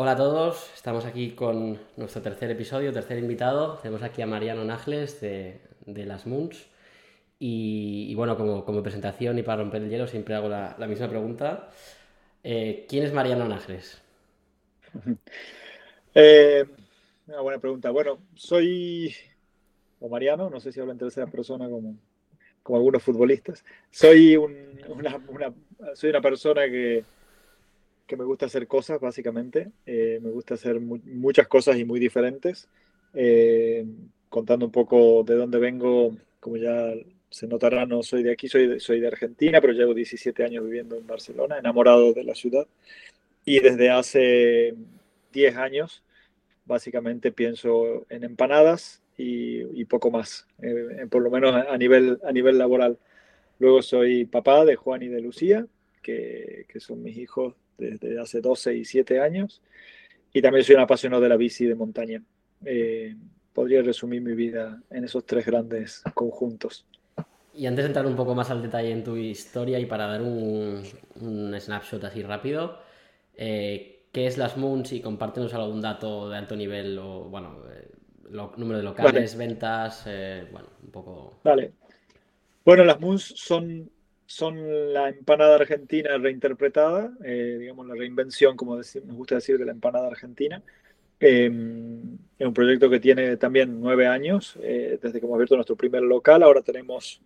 Hola a todos, estamos aquí con nuestro tercer episodio, tercer invitado. Tenemos aquí a Mariano Nájles de, Las Moons. Y, bueno, como, presentación y para romper el hielo, siempre hago la, misma pregunta. Eh, ¿Quién es Mariano Nájles? Eh, una buena pregunta. Bueno, soy, o Mariano, no sé si hablo en tercera persona como, como algunos futbolistas. Soy, una, soy una persona que, que, me gusta hacer cosas, básicamente. Eh, me gusta hacer muchas cosas y muy diferentes. Eh, contando un poco de dónde vengo, como ya se notará, no soy de aquí, soy de, soy de Argentina, pero llevo 17 años viviendo en Barcelona, enamorado de la ciudad. Y desde hace 10 años, básicamente pienso en empanadas y, poco más, eh, por lo menos a nivel, a nivel laboral. Luego soy papá de Juan y de Lucía, que, que son mis hijos desde hace 12 y 7 años. Y también soy un apasionado de la bici de montaña. Eh, podría resumir mi vida en esos tres grandes conjuntos. Y antes de entrar un poco más al detalle en tu historia y para dar un, un snapshot así rápido, eh, qué es las Moons y compártenos algún dato de alto nivel o, bueno, eh, número de locales, ventas, eh, bueno, un poco. Vale. Bueno, las Moons son, son la empanada argentina reinterpretada, eh, digamos la reinvención, como nos gusta decir, de la empanada argentina. Em, es un proyecto que tiene también nueve años, desde que hemos abierto nuestro primer local. Ahora tenemos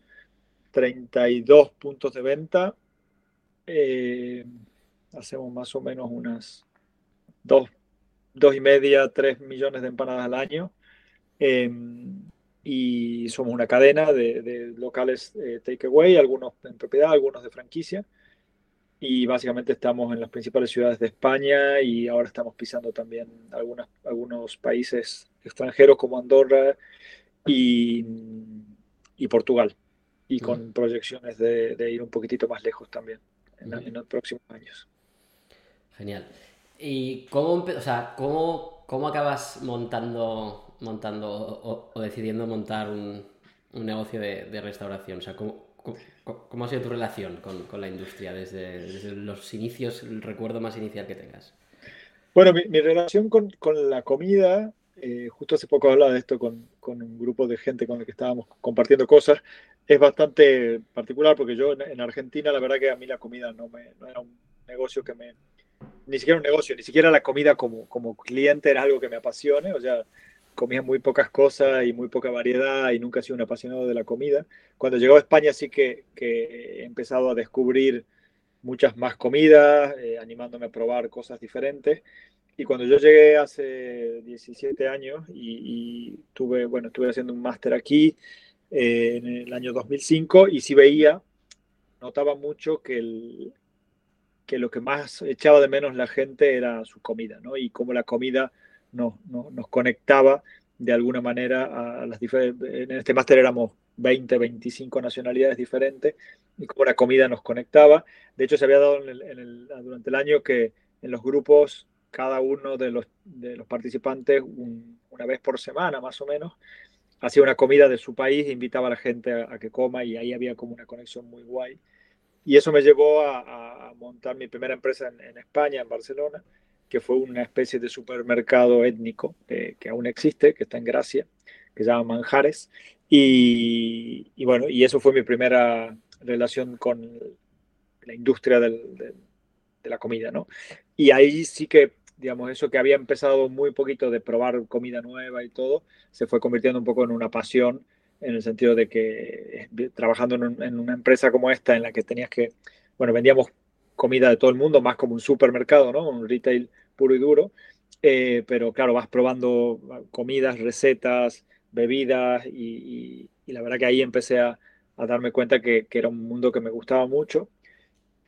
32 puntos de venta. hacemos más o menos unas dos, dos y media, tres millones de empanadas al año. Y somos una cadena de, locales eh, takeaway, algunos en propiedad, algunos de franquicia. Y básicamente estamos en las principales ciudades de España y ahora estamos pisando también algunas, algunos países extranjeros como Andorra y, y Portugal. Y con proyecciones de, ir un poquitito más lejos también en, en los próximos años. Genial. ¿Y cómo, o sea, cómo, cómo acabas montando, montando o, decidiendo montar un, un negocio de, de, restauración? O sea, ¿cómo, cómo, ha sido tu relación con, con la industria desde, desde, los inicios, el recuerdo más inicial que tengas? Bueno, mi, mi relación con, con, la comida, eh, justo hace poco hablaba de esto con, con, un grupo de gente con el que estábamos compartiendo cosas, es bastante particular porque yo en, en Argentina la verdad que a mí la comida no, me, no era un negocio que me, ni siquiera un negocio, ni siquiera la comida como, como cliente era algo que me apasione, o sea, comía muy pocas cosas y muy poca variedad y nunca he sido un apasionado de la comida. Cuando llegó a España sí que, que he empezado a descubrir muchas más comidas, eh, animándome a probar cosas diferentes. Y cuando yo llegué hace 17 años y, tuve, bueno, estuve haciendo un máster aquí eh, en el año 2005 y sí veía, notaba mucho que el, que lo que más echaba de menos la gente era su comida, ¿no? Y cómo la comida nos, nos, conectaba de alguna manera a las diferentes... En este máster éramos 20, 25 nacionalidades diferentes y cómo la comida nos conectaba. De hecho, se había dado durante el año que en los grupos cada uno de los, de los participantes una vez por semana más o menos hacía una comida de su país invitaba a la gente a, a que coma y ahí había como una conexión muy guay. Y eso me llevó a, montar mi primera empresa en, España, en Barcelona, que fue una especie de supermercado étnico que aún existe, que está en Gracia, que se llama Manjares. Y, bueno, y eso fue mi primera relación con la industria de la comida, ¿no? Y ahí sí que, digamos, eso que había empezado muy poquito de probar comida nueva y todo, se fue convirtiendo un poco en una pasión en el sentido de que eh, trabajando en, una empresa como esta en la que tenías que, bueno, vendíamos comida de todo el mundo, más como un supermercado, ¿no? Un retail puro y duro, eh, pero claro, vas probando comidas, recetas, bebidas y, la verdad que ahí empecé a, darme cuenta que, era un mundo que me gustaba mucho.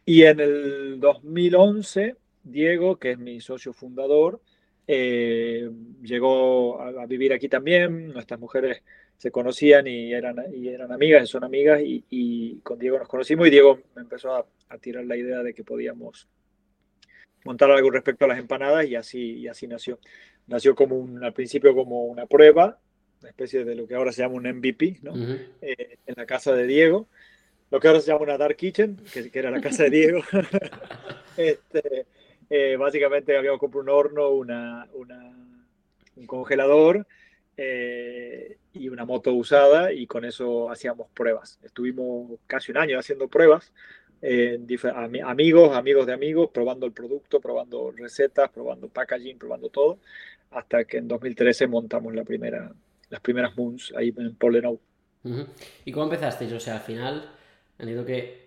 Y en el 2011, Diego, que es mi socio fundador, eh, llegó a, a, vivir aquí también. Nuestras mujeres se conocían y eran, y eran amigas, y son amigas, y, con Diego nos conocimos y Diego me empezó a, tirar la idea de que podíamos montar algo respecto a las empanadas y así, y así nació. Nació como un, al principio como una prueba, una especie de lo que ahora se llama un MVP, ¿no? Eh, en la casa de Diego, lo que ahora se llama una Dark Kitchen, que, que era la casa de Diego. este, Eh, básicamente habíamos comprado un horno, una, un congelador eh, y una moto usada y con eso hacíamos pruebas. Estuvimos casi un año haciendo pruebas. amigos, amigos de amigos, probando el producto, probando recetas, probando packaging, probando todo, hasta que en 2013 montamos la primera, las primeras Moons ahí en Polenou. ¿Y cómo empezaste? O sea, al final, entiendo que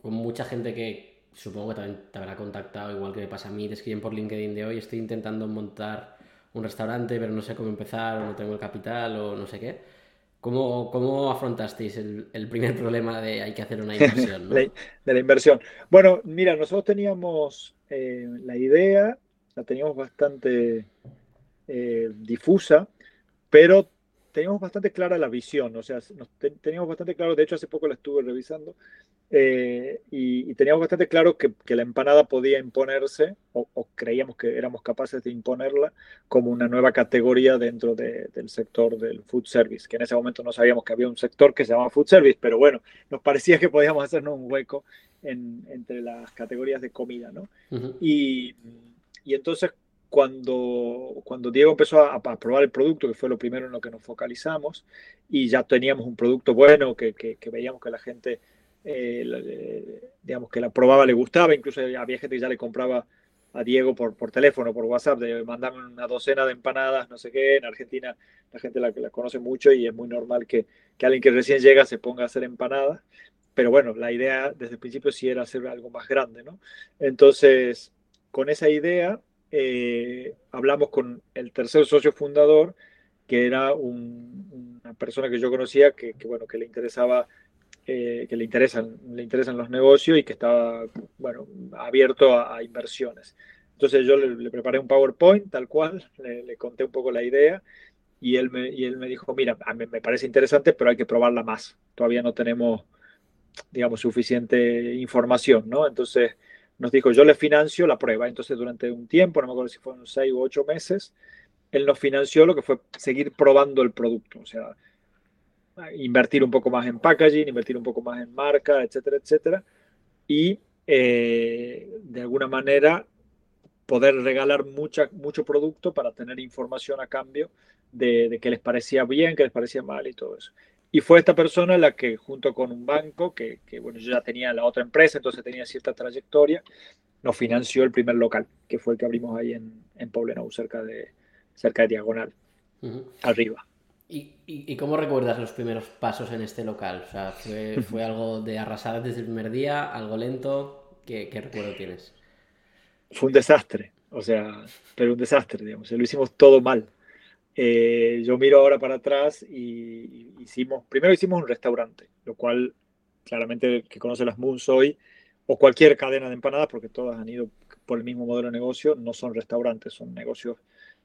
con mucha gente que supongo que también te habrá contactado, igual que me pasa a mí, te escriben por LinkedIn de hoy, estoy intentando montar un restaurante, pero no sé cómo empezar, o no tengo el capital, o no sé qué. ¿Cómo, cómo afrontasteis el, primer problema de hay que hacer una inversión? de la inversión. Bueno, mira, nosotros teníamos eh, la idea, la teníamos bastante eh, difusa, pero teníamos bastante clara la visión, o sea, teníamos bastante claro, de hecho hace poco la estuve revisando, eh, y, teníamos bastante claro que, la empanada podía imponerse, o, creíamos que éramos capaces de imponerla como una nueva categoría dentro del sector del food service, que en ese momento no sabíamos que había un sector que se llamaba food service, pero bueno, nos parecía que podíamos hacernos un hueco entre las categorías de comida, ¿no? y, y entonces cuando, cuando Diego empezó a, probar el producto, que fue lo primero en lo que nos focalizamos, y ya teníamos un producto bueno, que, que, veíamos que la gente, eh, digamos, que la probaba, le gustaba, incluso había gente que ya le compraba a Diego por, por teléfono, por WhatsApp, de mandarme una docena de empanadas, no sé qué. En Argentina la gente la, la conoce mucho y es muy normal que, que, alguien que recién llega se ponga a hacer empanadas. Pero bueno, la idea desde el principio sí era hacer algo más grande, ¿no? Entonces, con esa idea eh, hablamos con el tercer socio fundador, que era una persona que yo conocía, que, bueno, que le interesaba, eh, que le interesan, le interesan los negocios y que estaba, bueno, abierto a, inversiones. Entonces yo le, preparé un PowerPoint tal cual, le, conté un poco la idea y él me, y él me dijo, mira, a mí me parece interesante, pero hay que probarla más. Todavía no tenemos, digamos, suficiente información, ¿no? Entonces nos dijo, yo le financio la prueba. Entonces, durante un tiempo, no me acuerdo si fueron seis u ocho meses, él nos financió lo que fue seguir probando el producto. O sea, invertir un poco más en packaging, invertir un poco más en marca, etcétera, etcétera. Y eh, de alguna manera poder regalar mucha, mucho producto para tener información a cambio de, de qué les parecía bien, qué les parecía mal y todo eso. Y fue esta persona la que, junto con un banco, que, bueno, yo ya tenía la otra empresa, entonces tenía cierta trayectoria, nos financió el primer local, que fue el que abrimos ahí en, en Poblenou, cerca de, cerca de Diagonal, arriba. ¿Y, ¿Y, cómo recuerdas los primeros pasos en este local? O sea, ¿fue, fue algo de arrasar desde el primer día, algo lento? ¿Qué, ¿Qué, recuerdo tienes? Fue un desastre, o sea, pero un desastre, digamos. Lo hicimos todo mal. Eh, yo miro ahora para atrás y hicimos, primero hicimos un restaurante, lo cual claramente que conoce las Moons hoy, o cualquier cadena de empanadas, porque todas han ido por el mismo modelo de negocio, no son restaurantes, son negocios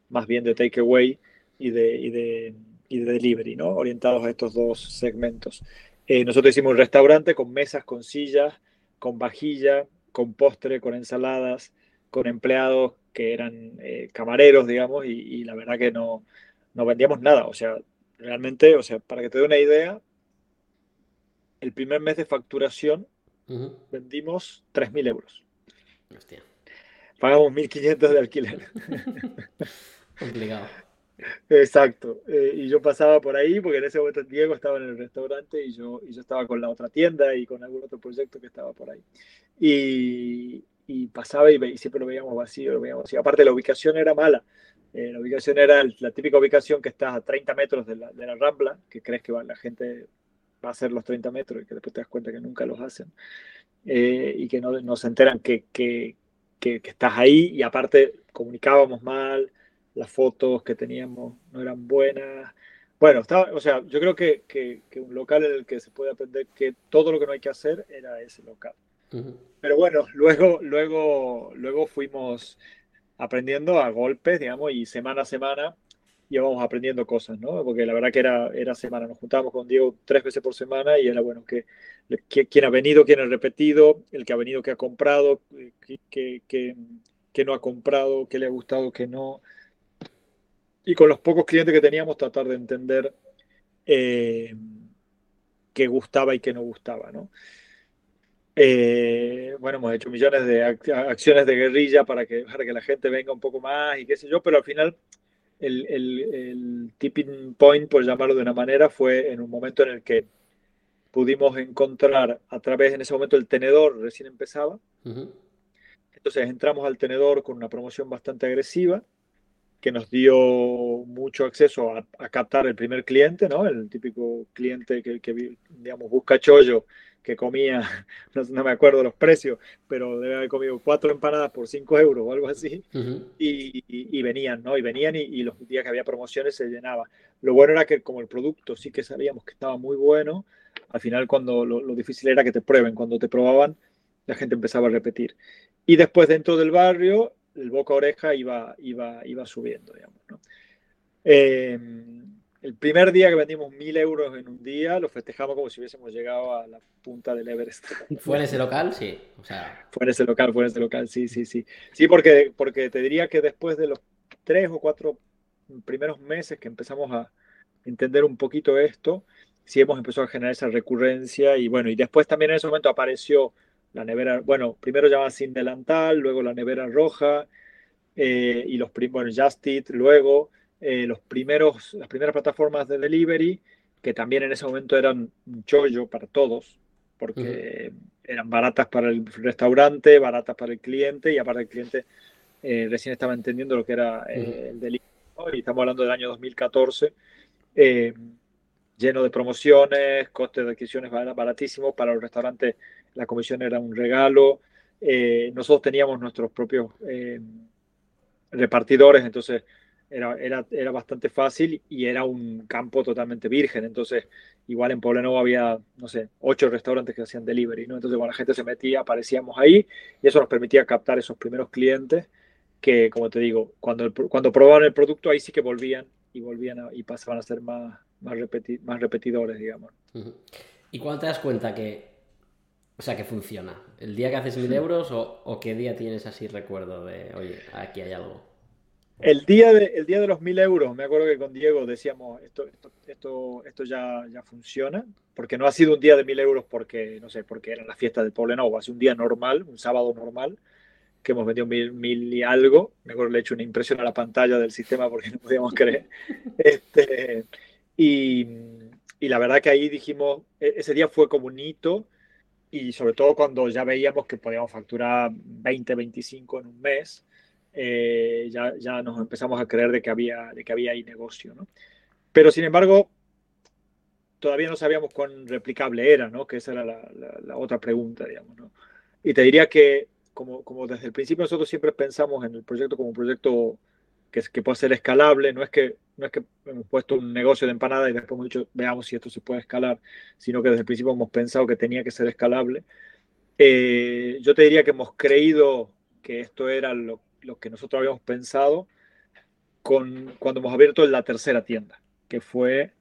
más bien de takeaway y de, y, de, y de delivery, ¿no? orientados a estos dos segmentos. Eh, nosotros hicimos un restaurante con mesas, con sillas, con vajilla, con postre, con ensaladas, con empleados que eran eh, camareros, digamos, y, la verdad que no, no vendíamos nada. O sea, realmente, o sea, para que te dé una idea, el primer mes de facturación vendimos 3.000 euros. Hostia. Pagamos 1.500 de alquiler. Complicado. Exacto. Eh, y yo pasaba por ahí porque en ese momento Diego estaba en el restaurante y yo, y yo estaba con la otra tienda y con algún otro proyecto que estaba por ahí. Y, y pasaba y, siempre lo veíamos vacío, lo veíamos vacío. Aparte, la ubicación era mala. Eh, la ubicación era la típica ubicación que está a 30 metros de la, de la Rambla, que crees que va, la gente va a hacer los 30 metros y que después te das cuenta que nunca los hacen. Eh, y que no, no, se enteran que, que, que, estás ahí y aparte comunicábamos mal, las fotos que teníamos no eran buenas. Bueno, estaba, o sea, yo creo que, que, un local en el que se puede aprender que todo lo que no hay que hacer era ese local. Pero bueno, luego, luego, luego fuimos aprendiendo a golpes, digamos, y semana a semana íbamos aprendiendo cosas, ¿no? Porque la verdad que era, era semana. Nos juntábamos con Diego tres veces por semana y era bueno que, quién ha venido, quién ha repetido, el que ha venido, que ha comprado, que, que, no ha comprado, qué le ha gustado, qué no. Y con los pocos clientes que teníamos, tratar de entender eh, qué gustaba y qué no gustaba, ¿no? Eh, bueno, hemos hecho millones de acciones de guerrilla para que, para que la gente venga un poco más y qué sé yo, pero al final el, el, tipping point, por llamarlo de una manera, fue en un momento en el que pudimos encontrar a través, en ese momento el tenedor recién empezaba. Entonces entramos al tenedor con una promoción bastante agresiva que nos dio mucho acceso a, captar el primer cliente, ¿no? El típico cliente que, que digamos, busca chollo que comía, no, me acuerdo los precios, pero debe haber comido cuatro empanadas por cinco euros o algo así, y, venían, ¿no? Y venían y, los días que había promociones se llenaba. Lo bueno era que como el producto sí que sabíamos que estaba muy bueno, al final cuando lo, difícil era que te prueben, cuando te probaban, la gente empezaba a repetir. Y después dentro del barrio, el boca a oreja iba, iba, iba subiendo, digamos, ¿no? Eh, el primer día que vendimos mil euros en un día, lo festejamos como si hubiésemos llegado a la punta del Everest. ¿Fue en ese local? Sí. O sea... Fue en ese local, fue en ese local, sí, sí, sí. Sí, porque, porque te diría que después de los tres o cuatro primeros meses que empezamos a entender un poquito esto, sí hemos empezado a generar esa recurrencia y bueno, y después también en ese momento apareció la nevera, bueno, primero llamaba sin delantal, luego la nevera roja eh, y los, bueno, Just Eat, luego eh, los primeros, las primeras plataformas de delivery, que también en ese momento eran un chollo para todos, porque eran baratas para el restaurante, baratas para el cliente, y aparte el cliente eh, recién estaba entendiendo lo que era eh, el delivery, y estamos hablando del año 2014, lleno de promociones, costes de adquisiciones baratísimos, para los restaurantes la comisión era un regalo, nosotros teníamos nuestros propios repartidores, entonces era, era, era, bastante fácil y era un campo totalmente virgen. Entonces, igual en Pobleno había, no sé, ocho restaurantes que hacían delivery, ¿no? Entonces, cuando la gente se metía, aparecíamos ahí y eso nos permitía captar esos primeros clientes que, como te digo, cuando, cuando probaban el producto, ahí sí que volvían y volvían y pasaban a ser más, más, más repetidores, digamos. ¿Y cuándo te das cuenta que, o sea, que funciona? ¿El día que haces mil euros o, o qué día tienes así recuerdo de, oye, aquí hay algo? El día, de, el día de los mil euros, me acuerdo que con Diego decíamos, esto, esto, esto, ya, ya funciona, porque no ha sido un día de mil euros porque, no sé, porque era la fiesta del Poblenou, hace un día normal, un sábado normal, que hemos vendido mil, mil y algo. Me acuerdo le he hecho una impresión a la pantalla del sistema porque no podíamos creer. Este, y, y la verdad que ahí dijimos, e, ese día fue como un hito, y sobre todo cuando ya veíamos que podíamos facturar 20, 25 en un mes eh, ya, ya nos empezamos a creer de que había, de que había ahí negocio. ¿no? Pero sin embargo, todavía no sabíamos cuán replicable era, ¿no? que esa era la, la, otra pregunta, digamos. ¿no? Y te diría que, como, como desde el principio nosotros siempre pensamos en el proyecto como un proyecto que, que puede ser escalable, no es que, no es que hemos puesto un negocio de empanada y después hemos dicho, veamos si esto se puede escalar, sino que desde el principio hemos pensado que tenía que ser escalable. Eh, yo te diría que hemos creído que esto era lo, lo que nosotros habíamos pensado con, cuando hemos abierto la tercera tienda, que fue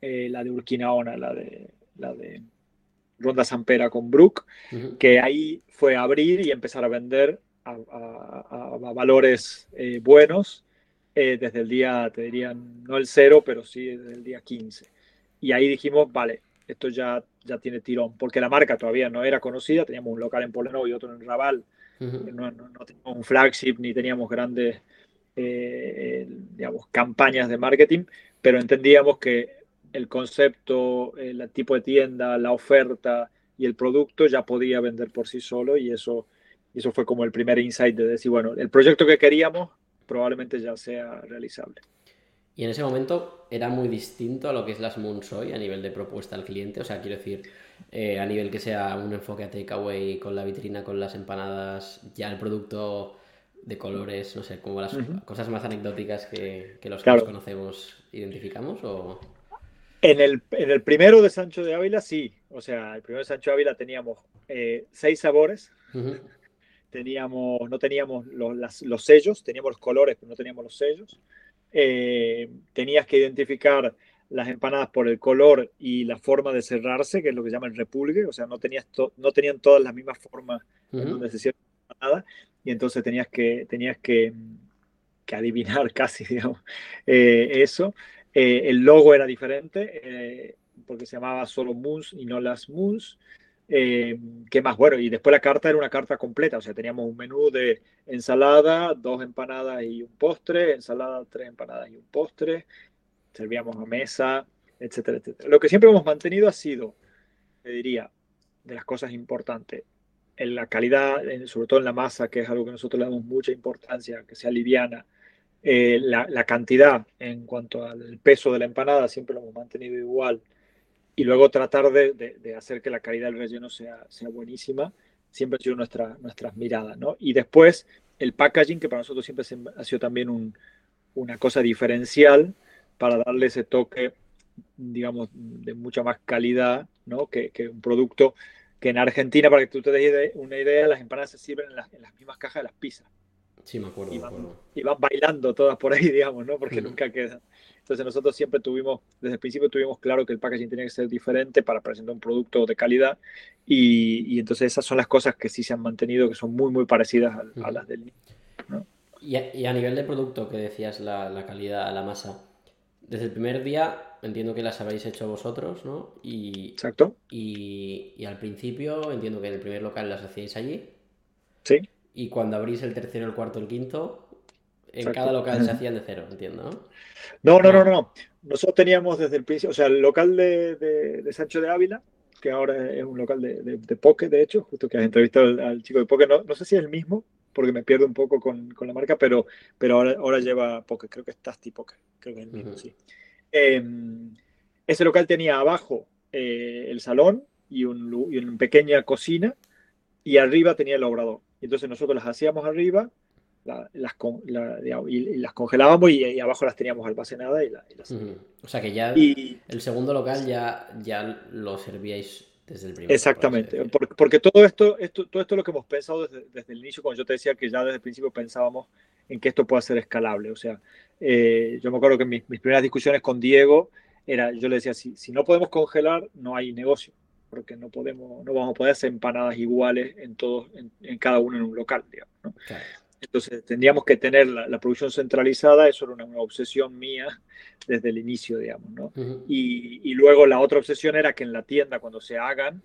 eh, la de Urquinaona, la de, la de Ronda Sampera con Brook, que ahí fue abrir y empezar a vender a, valores eh, buenos eh, desde el día, te dirían, no el cero, pero sí desde el día 15. Y ahí dijimos, vale, esto ya, ya tiene tirón, porque la marca todavía no era conocida, teníamos un local en Poleno y otro en Raval, no, teníamos un flagship ni teníamos grandes eh, digamos, campañas de marketing, pero entendíamos que el concepto, el tipo de tienda, la oferta y el producto ya podía vender por sí solo y eso, eso fue como el primer insight de decir, bueno, el proyecto que queríamos probablemente ya sea realizable. Y en ese momento era muy distinto a lo que es las Moons hoy a nivel de propuesta al cliente. O sea, quiero decir, eh, a nivel que sea un enfoque a takeaway con la vitrina, con las empanadas, ya el producto de colores, no sé, como las cosas más anecdóticas que, los que nos conocemos identificamos o... En el, en el, primero de Sancho de Ávila, sí. O sea, el primero de Sancho de Ávila teníamos eh, seis sabores. Teníamos, no teníamos los, los, sellos, teníamos los colores, pero no teníamos los sellos. Eh, tenías que identificar las empanadas por el color y la forma de cerrarse, que es lo que se llama el repulgue, o sea, no, tenías no tenían todas las mismas formas en donde se cierra la empanada, y entonces tenías que, tenías que, que adivinar casi, digamos, eh, eso. Eh, el logo era diferente, porque se llamaba solo Moons y no las Moons. Eh, ¿Qué más? Bueno, y después la carta era una carta completa, o sea, teníamos un menú de ensalada, dos empanadas y un postre, ensalada, tres empanadas y un postre, servíamos a mesa, etcétera, etcétera. Lo que siempre hemos mantenido ha sido, te diría, de las cosas importantes, en la calidad, sobre todo en la masa, que es algo que nosotros le damos mucha importancia, que sea liviana, eh, la, cantidad en cuanto al peso de la empanada siempre lo hemos mantenido igual y luego tratar de, hacer que la calidad del relleno sea, sea buenísima, siempre ha sido nuestra, nuestras miradas, ¿no? Y después el packaging, que para nosotros siempre ha sido también una cosa diferencial para darle ese toque, digamos, de mucha más calidad, ¿no? Que, un producto que en Argentina, para que tú te des una idea, las empanadas se sirven en las, en las mismas cajas de las pizzas. Sí, me acuerdo. Y van, bailando todas por ahí, digamos, ¿no? Porque nunca quedan. Entonces nosotros siempre tuvimos, desde el principio tuvimos claro que el packaging tenía que ser diferente para presentar un producto de calidad y, entonces esas son las cosas que sí se han mantenido, que son muy, muy parecidas a, las del ¿no? y, a, nivel de producto que decías, la, la, calidad, la masa, desde el primer día entiendo que las habéis hecho vosotros, ¿no? Y, Exacto. Y, y al principio entiendo que en el primer local las hacíais allí. Sí. Y cuando abrís el tercero, el cuarto, el quinto, en cada local se hacían de cero, entiendo, ¿no? No, no, no, no. Nosotros teníamos desde el principio, o sea, el local de, de, Sancho de Ávila, que ahora es un local de, de, poke, de hecho, justo que has entrevistado al, chico de poke, no, no, sé si es el mismo, porque me pierdo un poco con, con la marca, pero, pero ahora, ahora lleva poke, creo que es Tasty Poke, creo que es el mismo, sí. Em, ese local tenía abajo eh, el salón y, un, y una pequeña cocina, y arriba tenía el obrador. Entonces nosotros las hacíamos arriba, las, y, las congelábamos y, abajo las teníamos almacenadas. Y, las... O sea que ya el segundo local ya, ya lo servíais desde el primer. Exactamente, porque, todo, esto, esto, todo esto es lo que hemos pensado desde, el inicio, cuando yo te decía que ya desde el principio pensábamos en que esto pueda ser escalable. O sea, eh, yo me acuerdo que mis, mis, primeras discusiones con Diego era, yo le decía, si, si no podemos congelar, no hay negocio porque no podemos, no vamos a poder hacer empanadas iguales en todos, en, cada uno en un local, digamos, ¿no? Entonces tendríamos que tener la, producción centralizada, eso era una, obsesión mía desde el inicio, digamos, ¿no? y, y, luego la otra obsesión era que en la tienda, cuando se hagan,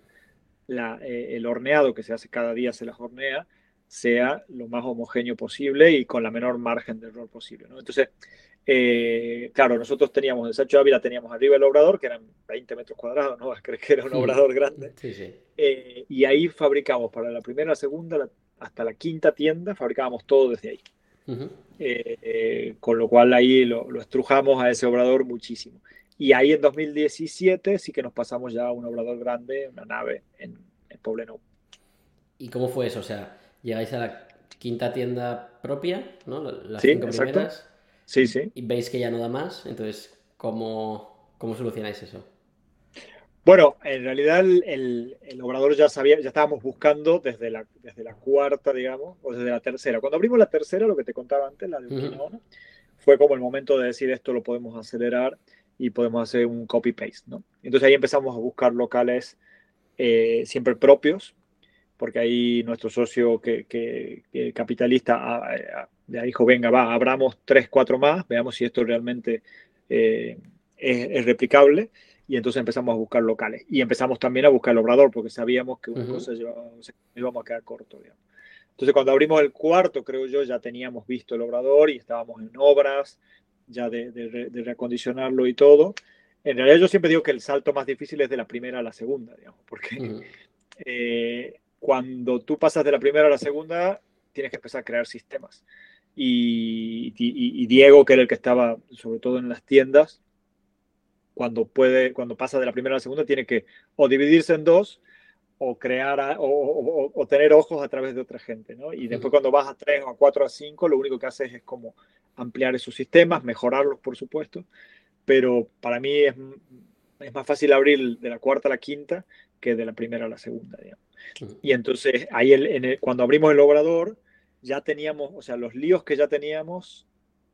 la, eh, el horneado que se hace cada día se las hornea, sea lo más homogéneo posible y con la menor margen de error posible, ¿no? Entonces, eh, claro, nosotros teníamos en Sancho Ávila, teníamos arriba el obrador, que eran 20 metros cuadrados, ¿no? Creo que era un obrador grande. Sí, sí. Eh, y ahí fabricamos para la primera, la segunda, hasta la quinta tienda, fabricábamos todo desde ahí. Eh, con lo cual ahí lo, estrujamos a ese obrador muchísimo. Y ahí en 2017 sí que nos pasamos ya a un obrador grande, una nave en, en Poblenou. ¿Y cómo fue eso? O sea, llegáis a la quinta tienda propia, ¿no? Las sí, cinco primeras. Sí, sí. Y veis que ya no da más, entonces, ¿cómo, cómo solucionáis eso? Bueno, en realidad el, el, obrador ya sabía, ya estábamos buscando desde la, desde la cuarta, digamos, o desde la tercera. Cuando abrimos la tercera, lo que te contaba antes, la de uh fue como el momento de decir esto lo podemos acelerar y podemos hacer un copy-paste, ¿no? Entonces ahí empezamos a buscar locales eh, siempre propios, porque ahí nuestro socio que, que, capitalista de ahí dijo, venga, va, abramos tres, cuatro más, veamos si esto realmente eh, es, replicable. Y entonces empezamos a buscar locales. Y empezamos también a buscar el obrador, porque sabíamos que una cosa íbamos a quedar corto. Entonces, cuando abrimos el cuarto, creo yo, ya teníamos visto el obrador y estábamos en obras ya de, de, reacondicionarlo y todo. En realidad, yo siempre digo que el salto más difícil es de la primera a la segunda, digamos, porque eh, cuando tú pasas de la primera a la segunda, tienes que empezar a crear sistemas. Y, Diego, que era el que estaba sobre todo en las tiendas, cuando, puede, cuando pasa de la primera a la segunda, tiene que o dividirse en dos o crear o, tener ojos a través de otra gente. ¿no? Y después cuando vas a tres o a cuatro a cinco, lo único que haces es como ampliar esos sistemas, mejorarlos, por supuesto. Pero para mí es, es más fácil abrir de la cuarta a la quinta que de la primera a la segunda. Y entonces ahí el, cuando abrimos el obrador, ya teníamos, o sea, los líos que ya teníamos,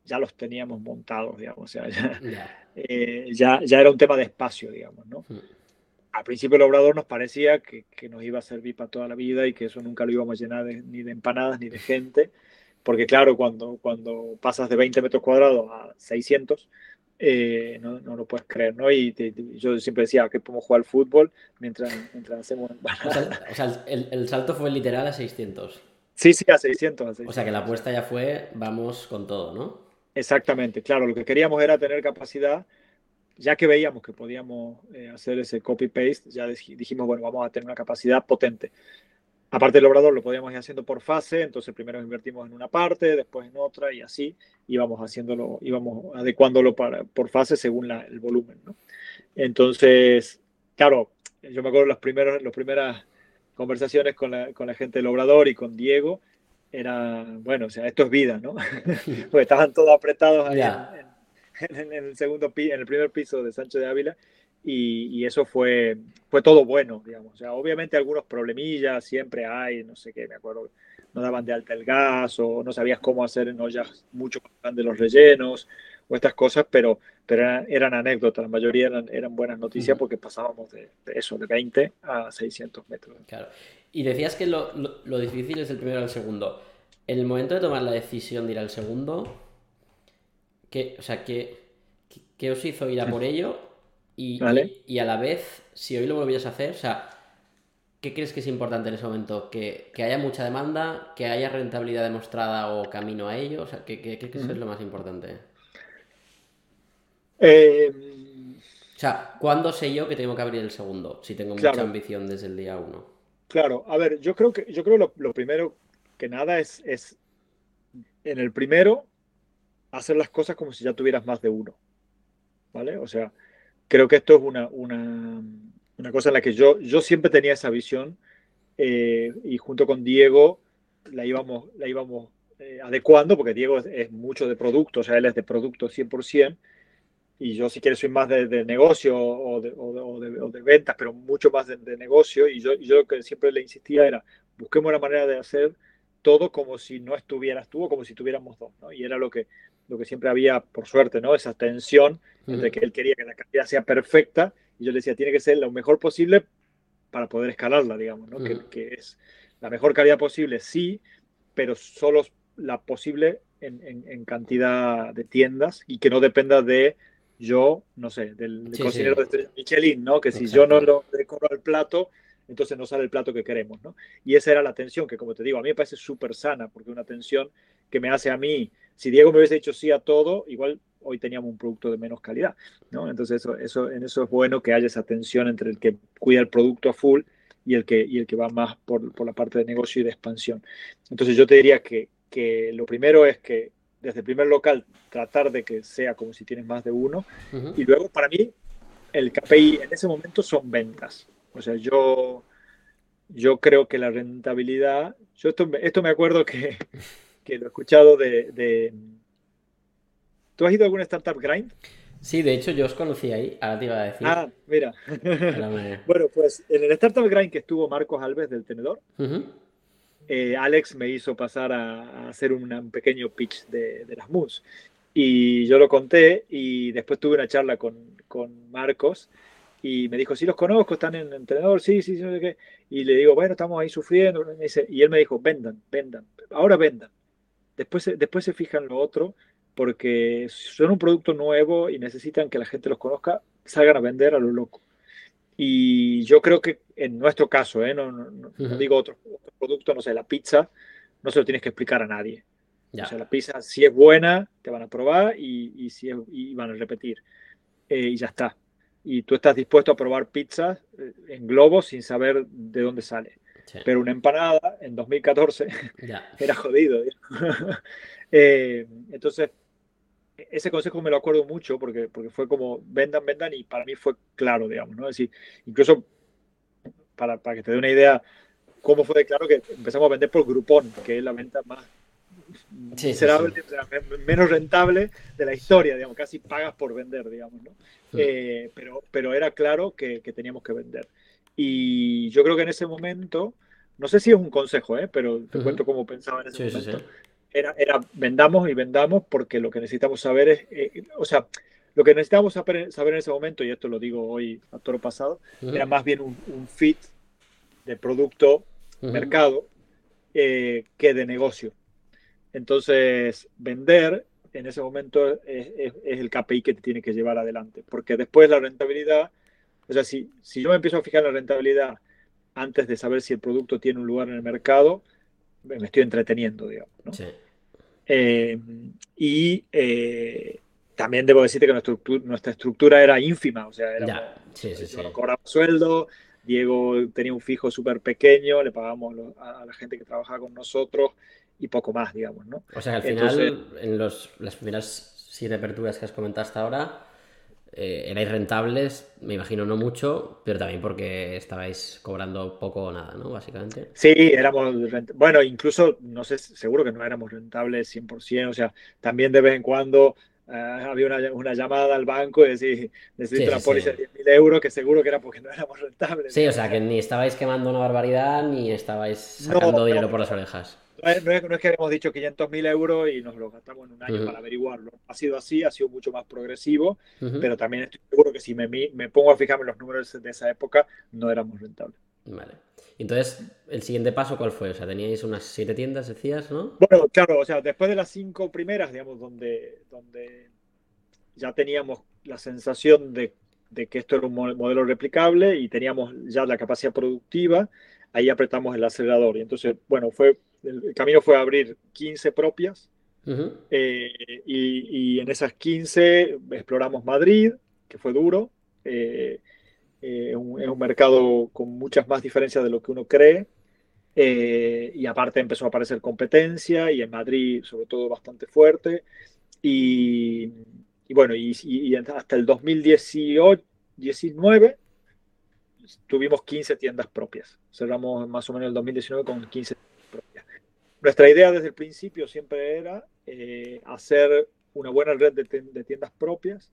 ya los teníamos montados, digamos, o sea, eh, ya, ya, era un tema de espacio, digamos, ¿no? Hmm. Al principio el obrador nos parecía que, que, nos iba a servir para toda la vida y que eso nunca lo íbamos a llenar ni de empanadas ni de gente, porque claro, cuando, cuando pasas de 20 metros cuadrados a 600, eh, no, no, lo puedes creer, ¿no? Y yo siempre decía que podemos jugar al fútbol mientras, mientras hacemos... O sea, el, el, salto fue literal a 600. Sí, sí, a 600, O sea que la apuesta ya fue, vamos con todo, ¿no? Exactamente, claro, lo que queríamos era tener capacidad, ya que veíamos que podíamos eh, hacer ese copy-paste, ya dijimos, bueno, vamos a tener una capacidad potente. Aparte del obrador lo podíamos ir haciendo por fase, entonces primero invertimos en una parte, después en otra y así íbamos haciéndolo, íbamos adecuándolo para, por fase según el volumen. Entonces, claro, yo me acuerdo las primeras, las primeras conversaciones con la, con la gente del obrador y con Diego, era, bueno, o sea, esto es vida, ¿no? Porque estaban todos apretados ahí en, el segundo en el primer piso de Sancho de Ávila y, eso fue, fue todo bueno, digamos. O sea, obviamente algunos problemillas siempre hay, no sé qué, me acuerdo, no daban de alta el gas o no sabías cómo hacer en ollas mucho de los rellenos o estas cosas, pero, pero eran, anécdotas, la mayoría eran, eran buenas noticias porque pasábamos de, eso, de 20 a 600 metros. Claro. Y decías que lo, lo, difícil es el primero al segundo. En el momento de tomar la decisión de ir al segundo, ¿qué, o sea, ¿qué, qué os hizo ir a por ello? Y, y, a la vez, si hoy lo volvías a hacer, o sea, ¿qué crees que es importante en ese momento? ¿Que, que haya mucha demanda? ¿Que haya rentabilidad demostrada o camino a ello? O sea, ¿qué, qué, qué es lo más importante? Eh, o sea, ¿cuándo sé yo que tengo que abrir el segundo? Si tengo mucha ambición desde el día uno. Claro, a ver, yo creo que yo creo lo, lo primero que nada es, es en el primero hacer las cosas como si ya tuvieras más de uno. ¿Vale? O sea, creo que esto es una, una, una cosa en la que yo, yo siempre tenía esa visión eh, y junto con Diego la íbamos, la íbamos eh, adecuando, porque Diego es, mucho de producto, o sea, él es de producto 100%, y yo si quieres soy más de, negocio o de, o, de, ventas, pero mucho más de, negocio, y yo, yo lo que siempre le insistía era, busquemos la manera de hacer todo como si no estuvieras tú o como si tuviéramos dos, ¿no? Y era lo que, lo que siempre había, por suerte, ¿no? Esa tensión entre que él quería que la calidad sea perfecta y yo le decía, tiene que ser lo mejor posible para poder escalarla, digamos, ¿no? que, que, es la mejor calidad posible, sí, pero solo la posible en, en, cantidad de tiendas y que no dependa de yo, no sé, del, cocinero de Michelin, ¿no? Que si yo no lo decoro al plato, entonces no sale el plato que queremos, ¿no? Y esa era la tensión, que como te digo, a mí me parece súper sana, porque una tensión que me hace a mí, si Diego me hubiese dicho sí a todo, igual hoy teníamos un producto de menos calidad, ¿no? Entonces eso, eso, en eso es bueno que haya esa tensión entre el que cuida el producto a full y el que, y el que va más por, por la parte de negocio y de expansión. Entonces yo te diría que, que lo primero es que desde el primer local tratar de que sea como si tienes más de uno. Y luego para mí el KPI en ese momento son ventas. O sea, yo, yo creo que la rentabilidad, yo esto, esto me acuerdo que, que lo he escuchado de, ¿Tú has ido a alguna startup grind? Sí, de hecho yo os conocí ahí, ahora te iba a decir. Ah, mira. bueno, pues en el Startup Grind que estuvo Marcos Alves del Tenedor, eh, Alex me hizo pasar a, hacer un pequeño pitch de, las MUS. Y yo lo conté y después tuve una charla con, con Marcos y me dijo, sí los conozco, están en entrenador, sí, sí, sí, no sé qué. Y le digo, bueno, estamos ahí sufriendo. Y él me dijo, vendan, vendan, ahora vendan. Después, después se fijan lo otro, porque son un producto nuevo y necesitan que la gente los conozca, salgan a vender a lo loco. Y yo creo que en nuestro caso, ¿eh? no, no, digo otro, producto, no sé, la pizza, no se lo tienes que explicar a nadie. O sea, la pizza, si es buena, te van a probar y, y si y van a repetir. Eh, y ya está. Y tú estás dispuesto a probar pizza eh, en globo sin saber de dónde sale. Pero una empanada en 2014 era jodido. eh, entonces, ese consejo me lo acuerdo mucho porque, porque fue como vendan, vendan y para mí fue claro, digamos, ¿no? Es decir, incluso para, para que te dé una idea cómo fue de claro que empezamos a vender por Groupon, que es la venta más menos rentable de la historia, digamos, casi pagas por vender, digamos, ¿no? Eh, pero, pero era claro que, que, teníamos que vender. Y yo creo que en ese momento, no sé si es un consejo, ¿eh? pero te cuento cómo pensaba en ese momento era, era vendamos y vendamos porque lo que necesitamos saber es, eh, o sea, lo que necesitamos saber, en ese momento, y esto lo digo hoy a toro pasado, era más bien un, fit de producto, mercado, eh, que de negocio. Entonces, vender en ese momento es, el KPI que te tiene que llevar adelante, porque después la rentabilidad, o sea, si, si yo me empiezo a fijar en la rentabilidad antes de saber si el producto tiene un lugar en el mercado, me estoy entreteniendo, digamos. ¿no? Sí. Eh, y eh, también debo decirte que nuestra, estructura era ínfima, o sea, era, sí, sí, sí. sueldo, Diego tenía un fijo súper pequeño, le pagamos a la gente que trabajaba con nosotros y poco más, digamos, ¿no? O sea, al final, en los, las primeras siete aperturas que has comentado hasta ahora, eh, erais rentables, me imagino no mucho, pero también porque estabais cobrando poco o nada, ¿no? Básicamente. Sí, éramos rentables. Bueno, incluso, no sé, seguro que no éramos rentables 100%, o sea, también de vez en cuando eh, había una, una, llamada al banco y decir, necesito una póliza de 10.000 euros, que seguro que era porque no éramos rentables. Sí, o sea, que ni estabais quemando una barbaridad, ni estabais sacando dinero por las orejas. No es, que hayamos dicho 500.000 euros y nos lo gastamos en un año para averiguarlo. Ha sido así, ha sido mucho más progresivo, pero también estoy seguro que si me, me pongo a fijarme en los números de esa época, no éramos rentables. Vale. Entonces, ¿el siguiente paso cuál fue? O sea, teníais unas siete tiendas, decías, ¿no? Bueno, claro, o sea, después de las cinco primeras, digamos, donde, donde ya teníamos la sensación de, de que esto era un modelo replicable y teníamos ya la capacidad productiva, ahí apretamos el acelerador. Y entonces, bueno, fue el camino fue abrir 15 propias eh, y, en esas 15 exploramos Madrid, que fue duro. Eh, eh, es, un, mercado con muchas más diferencias de lo que uno cree. y aparte empezó a aparecer competencia y en Madrid sobre todo bastante fuerte. Y, bueno, y, hasta el 2018, 19 tuvimos 15 tiendas propias. Cerramos más o menos el 2019 con 15 propias. Nuestra idea desde el principio siempre era eh, hacer una buena red de, tiendas propias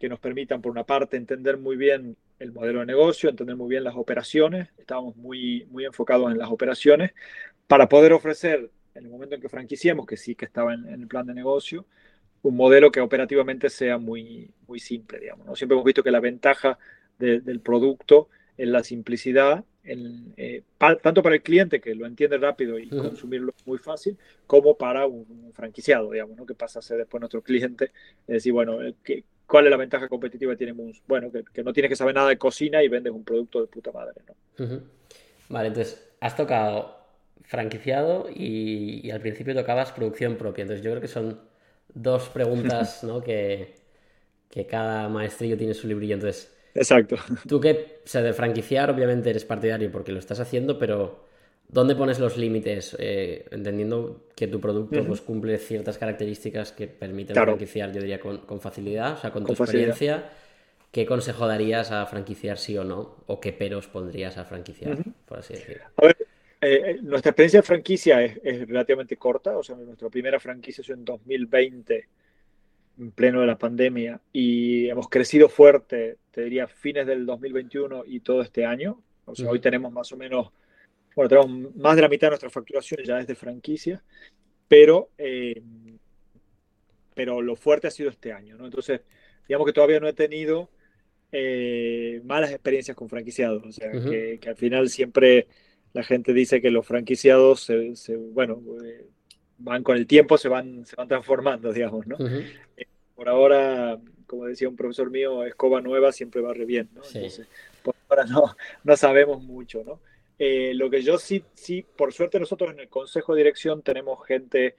que nos permitan, por una parte, entender muy bien el modelo de negocio, entender muy bien las operaciones. Estábamos muy, enfocados en las operaciones para poder ofrecer, en el momento en que franquiciemos, que sí que estaba en, el plan de negocio, un modelo que operativamente sea muy, muy simple, digamos. ¿no? Siempre hemos visto que la ventaja del producto es la simplicidad eh, tanto para el cliente que lo entiende rápido y consumirlo muy fácil, como para un, franquiciado, digamos, ¿no? que pasa a ser después nuestro cliente, es decir, bueno, eh, ¿cuál es la ventaja competitiva que tiene Moons? Bueno, que, no tienes que saber nada de cocina y vendes un producto de puta madre, ¿no? Vale, entonces, has tocado franquiciado y, al principio tocabas producción propia, entonces yo creo que son dos preguntas, ¿no? que, que cada maestrillo tiene su librillo, entonces Exacto. Tú que, o sea, de franquiciar, obviamente eres partidario porque lo estás haciendo, pero ¿dónde pones los límites? Eh, entendiendo que tu producto pues, cumple ciertas características que permiten franquiciar, yo diría, con, facilidad, o sea, con, tu experiencia. ¿Qué consejo darías a franquiciar sí o no? ¿O qué peros pondrías a franquiciar, por así decirlo? A ver, eh, eh, nuestra experiencia de franquicia es, es, relativamente corta, o sea, nuestra primera franquicia es en 2020 en pleno de la pandemia y hemos crecido fuerte, te diría, fines del 2021 y todo este año. O sea, hoy tenemos más o menos, bueno, tenemos más de la mitad de nuestras facturaciones ya desde franquicia, pero, eh, pero lo fuerte ha sido este año, ¿no? Entonces, digamos que todavía no he tenido eh, malas experiencias con franquiciados, o sea, que, al final siempre la gente dice que los franquiciados, se, bueno, eh, van con el tiempo, se van, se van transformando, digamos, ¿no? Eh, por ahora, como decía un profesor mío, escoba nueva siempre va re bien, ¿no? Entonces, por ahora no, no sabemos mucho, ¿no? Eh, lo que yo sí, sí, por suerte nosotros en el Consejo de Dirección tenemos gente,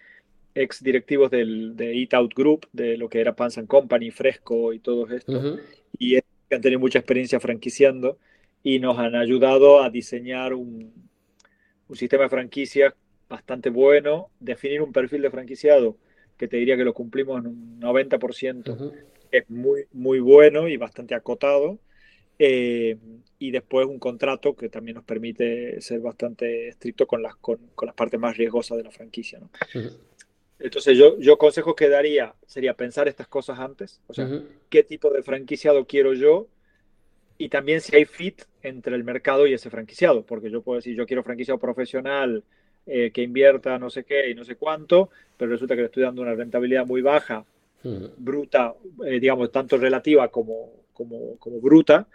ex directivos del, de Eat Out Group, de lo que era Pans Company, Fresco y todo esto, y han tenido mucha experiencia franquiciando y nos han ayudado a diseñar un, un sistema de franquicias bastante bueno, definir un perfil de franquiciado que te diría que lo cumplimos en un 90%, es muy, muy bueno y bastante acotado. Eh, y después un contrato que también nos permite ser bastante estricto con las, con, las partes más riesgosas de la franquicia. ¿no? Entonces yo, yo consejo que daría sería pensar estas cosas antes, o sea, qué tipo de franquiciado quiero yo y también si hay fit entre el mercado y ese franquiciado, porque yo puedo decir, yo quiero franquiciado profesional eh, que invierta no sé qué y no sé cuánto, pero resulta que le estoy dando una rentabilidad muy baja, bruta, eh, digamos, tanto relativa como, como, como, bruta,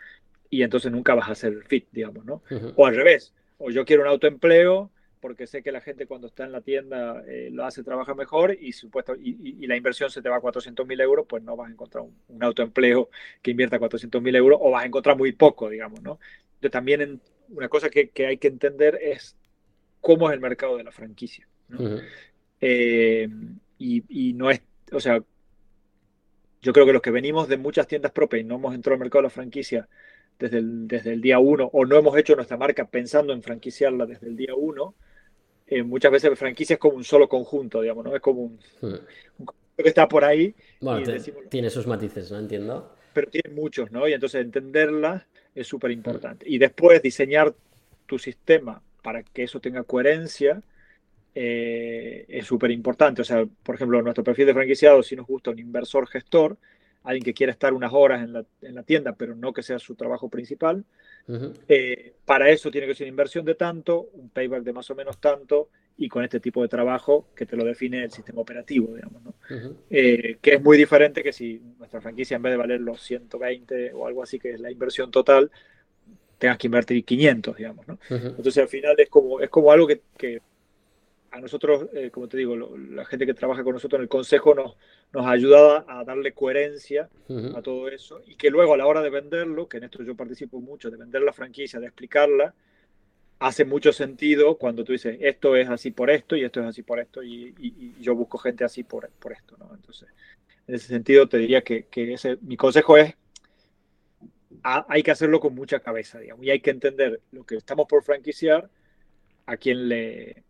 y entonces nunca vas a ser fit, digamos, ¿no? O al revés, o yo quiero un autoempleo porque sé que la gente cuando está en la tienda eh, lo hace, trabaja mejor y, supuesto, y, la inversión se te va a 400 mil euros, pues no vas a encontrar un, autoempleo que invierta 400 mil euros o vas a encontrar muy poco, digamos, ¿no? Entonces también una cosa que, hay que entender es cómo es el mercado de la franquicia, ¿no? Eh, y, no es, o sea, yo creo que los que venimos de muchas tiendas propias y no hemos entrado al mercado de la franquicia desde el, desde el día uno o no hemos hecho nuestra marca pensando en franquiciarla desde el día uno, eh, muchas veces la franquicia es como un solo conjunto, digamos, ¿no? Es como un, hmm. conjunto que está por ahí. Bueno, tiene sus matices, ¿no? Entiendo. Pero tiene muchos, ¿no? Y entonces entenderla es súper importante. Y después diseñar tu sistema para que eso tenga coherencia eh, es súper importante. O sea, por ejemplo, nuestro perfil de franquiciado, si nos gusta un inversor gestor, alguien que quiera estar unas horas en la, en la tienda, pero no que sea su trabajo principal, eh, para eso tiene que ser una inversión de tanto, un payback de más o menos tanto, y con este tipo de trabajo que te lo define el sistema operativo, digamos, ¿no? Eh, que es muy diferente que si nuestra franquicia en vez de valer los 120 o algo así, que es la inversión total, tengas que invertir 500, digamos, ¿no? Entonces al final es como, es como algo que, que a nosotros, eh, como te digo, la gente que trabaja con nosotros en el consejo nos, nos ayuda a darle coherencia a todo eso y que luego a la hora de venderlo, que en esto yo participo mucho, de vender la franquicia, de explicarla, hace mucho sentido cuando tú dices esto es así por esto y esto es así por esto y, yo busco gente así por, por esto, ¿no? Entonces, en ese sentido te diría que, que ese, mi consejo es hay que hacerlo con mucha cabeza, digamos, y hay que entender lo que estamos por franquiciar, a quién le,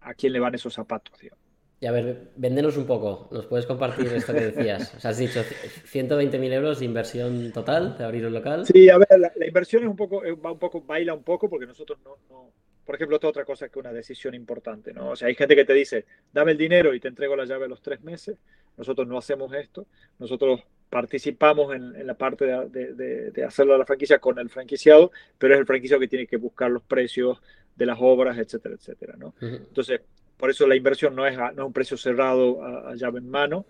a quién le van esos zapatos, tío. Y a ver, véndenos un poco. ¿Nos puedes compartir esto que decías? O sea, has dicho 120.000 euros de inversión total de abrir un local. Sí, a ver, la, inversión es un poco, eh, va un poco, baila un poco porque nosotros no, no, por ejemplo, otra otra cosa que una decisión importante, ¿no? O sea, hay gente que te dice, dame el dinero y te entrego la llave a los tres meses. Nosotros no hacemos esto. Nosotros participamos en, la parte de, de, de, hacerlo a la franquicia con el franquiciado, pero es el franquiciado que tiene que buscar los precios, de las obras, etcétera, etcétera. ¿no? Entonces, por eso la inversión no es, no un precio cerrado a, llave en mano,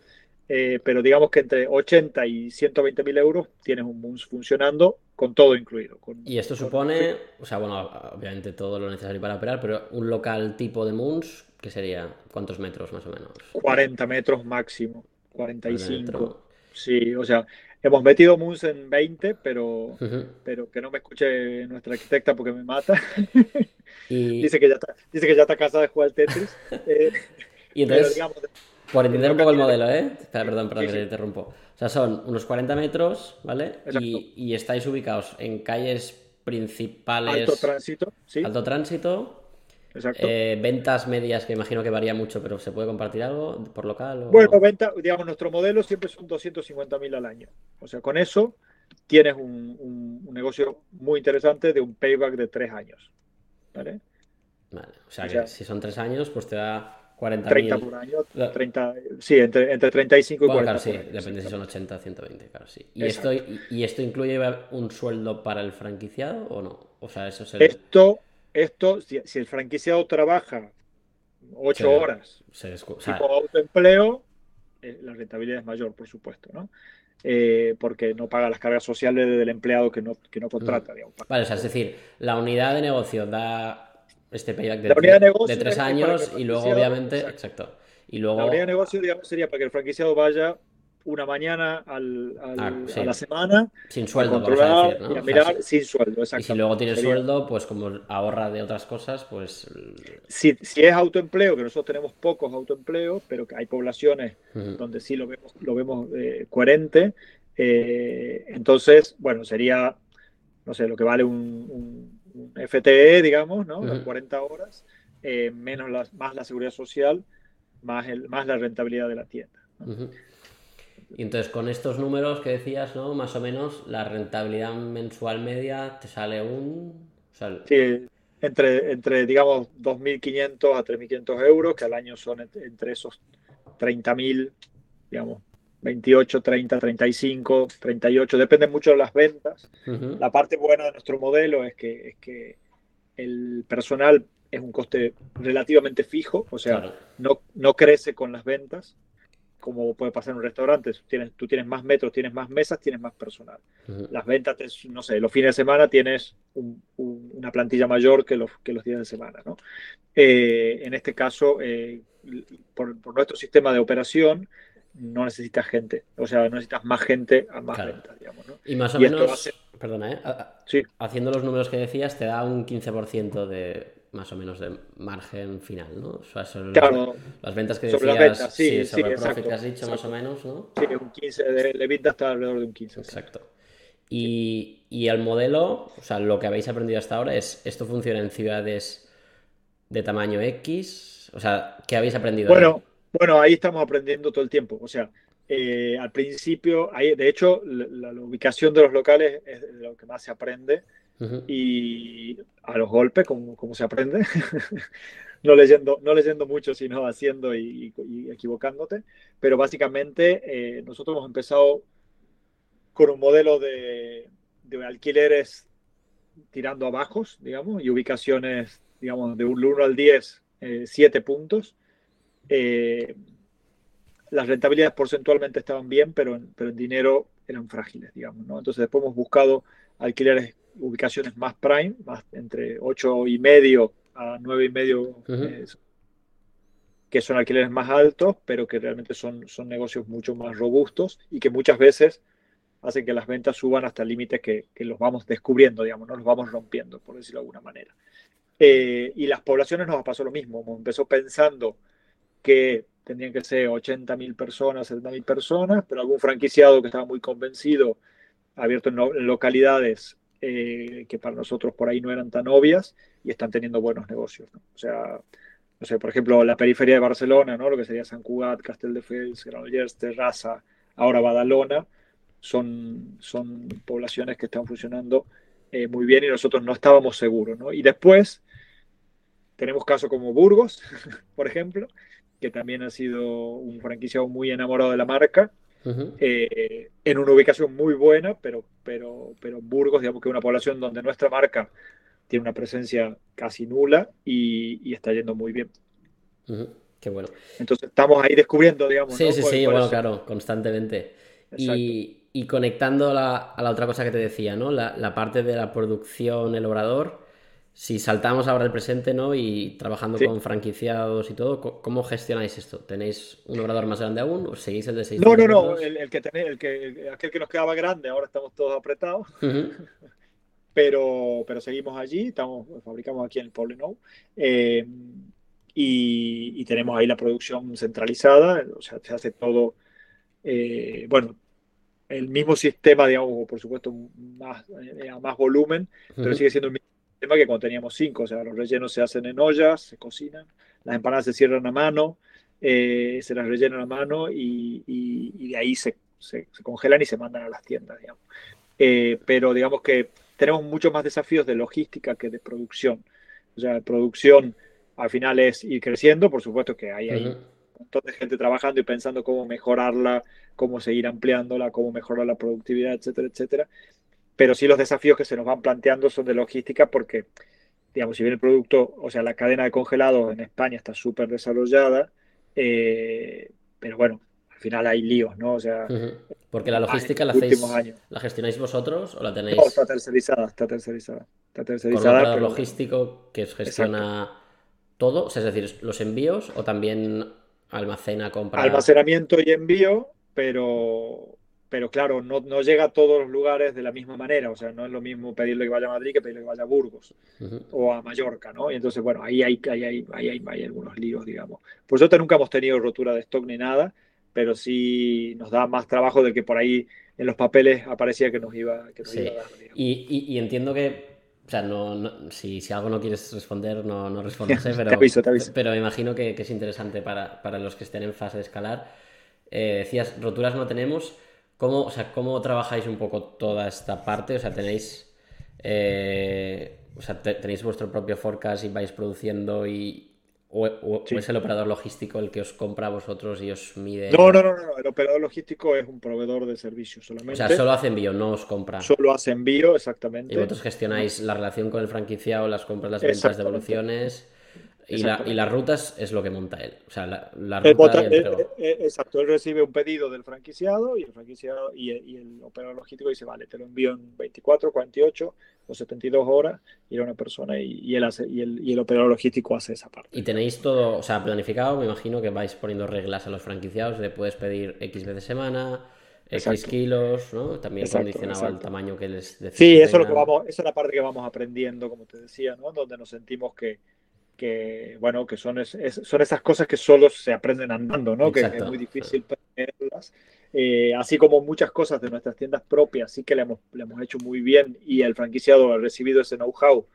eh, pero digamos que entre 80 y 120 mil euros tienes un MUNS funcionando con todo incluido. y esto supone, o sea, bueno, obviamente todo lo necesario para operar, pero un local tipo de MUNS, ¿qué sería? ¿Cuántos metros más o menos? 40 metros máximo, 45. Sí, o sea, Hemos metido Moons en 20, pero, pero que no me escuche nuestra arquitecta porque me mata. dice, que ya está, dice que ya está cansada de jugar al Tetris. Eh, y entonces, por entender un poco el modelo, ¿eh? perdón, perdón, que te interrumpo. O sea, son unos 40 metros, ¿vale? Y, y, estáis ubicados en calles principales. Alto tránsito, sí. Alto tránsito. Exacto. Eh, ventas medias, que imagino que varía mucho, pero ¿se puede compartir algo por local? Bueno, venta, digamos, nuestro modelo siempre son 250.000 al año. O sea, con eso tienes un, negocio muy interesante de un payback de tres años. ¿Vale? Vale, o sea, que si son tres años, pues te da 40 30 por año, 30, sí, entre, entre 35 y 40. Claro, sí, depende si son 80 120, claro, sí. ¿Y esto, ¿Y esto incluye un sueldo para el franquiciado o no? O sea, eso es Esto esto, si, el franquiciado trabaja ocho horas, tipo autoempleo, eh, la rentabilidad es mayor, por supuesto, ¿no? Eh, porque no paga las cargas sociales del empleado que no, que no contrata. Digamos. Vale, o sea, es decir, la unidad de negocio da este payback de, tres años y luego, obviamente, exacto. Y luego... La unidad de negocio, digamos, sería para que el franquiciado vaya una mañana al, ah, a la semana. Sin sueldo, vamos a decir, ¿no? mirar sin sueldo, Y si luego tiene sueldo, pues como ahorra de otras cosas, pues... Si, si es autoempleo, que nosotros tenemos pocos autoempleos, pero que hay poblaciones donde sí lo vemos, lo vemos eh, coherente, eh, entonces, bueno, sería, no sé, lo que vale un, FTE, digamos, ¿no? 40 horas, eh, menos las, más la seguridad social, más, el, más la rentabilidad de la tienda. Y entonces con estos números que decías, ¿no? Más o menos la rentabilidad mensual media te sale un... Sí, entre, entre digamos 2.500 a 3.500 euros, que al año son entre esos 30.000, digamos, 28, 30, 35, 38, depende mucho de las ventas. La parte buena de nuestro modelo es que, es que el personal es un coste relativamente fijo, o sea, no, no crece con las ventas como puede pasar en un restaurante, tienes, tú tienes más metros, tienes más mesas, tienes más personal. Las ventas, no sé, los fines de semana tienes una plantilla mayor que los, que los días de semana. ¿no? Eh, en este caso, eh, por, nuestro sistema de operación, no necesitas gente, o sea, no necesitas más gente a más ventas, digamos. ¿no? Y más o menos, perdona, ¿eh? sí. haciendo los números que decías, te da un 15% de más o menos de margen final, ¿no? O sea, son claro, las, ventas que decías, ventas, sí, sobre el profit que has dicho más o menos, ¿no? Sí, un 15 de, de venta está alrededor de un 15. Exacto. Y, y, el modelo, o sea, lo que habéis aprendido hasta ahora es, ¿esto funciona en ciudades de tamaño X? O sea, ¿qué habéis aprendido? Bueno, ahí? bueno ahí estamos aprendiendo todo el tiempo. O sea, eh, al principio, ahí, de hecho, la, la, ubicación de los locales es lo que más se aprende y a los golpes, como, como se aprende, no, leyendo, no leyendo mucho, sino haciendo y, equivocándote. Pero básicamente eh, nosotros hemos empezado con un modelo de, de alquileres tirando a bajos, digamos, y ubicaciones, digamos, de un 1 al 10, 7 eh, puntos. Eh, las rentabilidades porcentualmente estaban bien, pero, pero en dinero eran frágiles, digamos, ¿no? Entonces después hemos buscado alquileres ubicaciones más prime, más entre 8 y medio a 9 y medio, eh, que son alquileres más altos, pero que realmente son, son negocios mucho más robustos y que muchas veces hacen que las ventas suban hasta límites que, que, los vamos descubriendo, digamos, no los vamos rompiendo, por decirlo de alguna manera. Eh, y las poblaciones nos pasó lo mismo, empezó pensando que tendrían que ser 80.000 personas, 70.000 personas, pero algún franquiciado que estaba muy convencido, abierto en localidades eh, que para nosotros por ahí no eran tan obvias y están teniendo buenos negocios. O sea, no sé, por ejemplo, la periferia de Barcelona, ¿no? lo que sería San Cugat, Castelldefels, Granollers, Terrassa, ahora Badalona, son, son poblaciones que están funcionando eh, muy bien y nosotros no estábamos seguros. Y después tenemos casos como Burgos, por ejemplo, que también ha sido un franquiciado muy enamorado de la marca eh, en una ubicación muy buena, pero, pero, pero Burgos, digamos que es una población donde nuestra marca tiene una presencia casi nula y, está yendo muy bien. Qué bueno. Entonces estamos ahí descubriendo, digamos. Sí, sí, sí, bueno, claro, constantemente. Y, y, conectando a la, a la, otra cosa que te decía, ¿no? La, la parte de la producción, el obrador si saltamos ahora el presente, ¿no? Y trabajando con franquiciados y todo, ¿cómo gestionáis esto? ¿Tenéis un obrador más grande aún o seguís el de 6 No, no, no, el, que tenéis, el que, aquel que nos quedaba grande, ahora estamos todos apretados. pero, pero seguimos allí, estamos, fabricamos aquí en el Poblenou. Eh, y, tenemos ahí la producción centralizada, o sea, se hace todo, eh, bueno, el mismo sistema, digamos, por supuesto, más, eh, a más volumen, pero sigue siendo el mismo que cuando teníamos cinco, o sea, los rellenos se hacen en ollas, se cocinan, las empanadas se cierran a mano, eh, se las rellenan a mano y, de ahí se, se, congelan y se mandan a las tiendas, digamos. Eh, pero digamos que tenemos muchos más desafíos de logística que de producción. O sea, producción al final es ir creciendo, por supuesto que hay, hay un montón de gente trabajando y pensando cómo mejorarla, cómo seguir ampliándola, cómo mejorar la productividad, etcétera, etcétera pero sí los desafíos que se nos van planteando son de logística porque, digamos, si bien el producto, o sea, la cadena de congelado en España está súper desarrollada, eh, pero bueno, al final hay líos, ¿no? O sea, porque la logística la hacéis, la gestionáis vosotros o la tenéis. No, está tercerizada, está tercerizada, está tercerizada. Con logístico que gestiona todo, o sea, es decir, los envíos o también almacena, compra. Almacenamiento y envío, pero pero claro, no, no, llega a todos los lugares de la misma manera, o sea, no es lo mismo pedirle que vaya a Madrid que pedirle que vaya a Burgos o a Mallorca, ¿no? Y entonces, bueno, ahí hay, hay, hay, hay, algunos líos, digamos. Por suerte nunca hemos tenido rotura de stock ni nada, pero sí nos da más trabajo del que por ahí en los papeles aparecía que nos iba, que nos iba a dar. Y, y, entiendo que o sea, no, si, si, algo no quieres responder, no, no respondas, ¿eh? pero, te aviso, te aviso. pero me imagino que, que es interesante para, para, los que estén en fase de escalar. Eh, decías, roturas no tenemos, ¿Cómo, o sea, ¿Cómo trabajáis un poco toda esta parte? O sea, tenéis. Eh, o sea, tenéis vuestro propio forecast y vais produciendo y. O, es el operador logístico el que os compra a vosotros y os mide? No, no, no, no, el operador logístico es un proveedor de servicios solamente. O sea, solo hace envío, no os compra. Solo hace envío, exactamente. Y vosotros gestionáis la relación con el franquiciado, las compras, las ventas, devoluciones. Y, las rutas es lo que monta él. O sea, la, ruta exacto, él recibe un pedido del franquiciado y el franquiciado y el, operador logístico dice, vale, te lo envío en 24, 48 o 72 horas, y a una persona y, él hace, y, el, y el operador logístico hace esa parte. Y tenéis todo, o sea, planificado, me imagino que vais poniendo reglas a los franquiciados, le puedes pedir X veces semana, X kilos, ¿no? También condicionado al tamaño que les decís. Sí, eso es, lo que vamos, esa es la parte que vamos aprendiendo, como te decía, ¿no? Donde nos sentimos que, que bueno, que son, son esas cosas que solo se aprenden andando, ¿no? Que es muy difícil aprenderlas. Eh, así como muchas cosas de nuestras tiendas propias, sí que le hemos, le hemos hecho muy bien y el franquiciado ha recibido ese know-how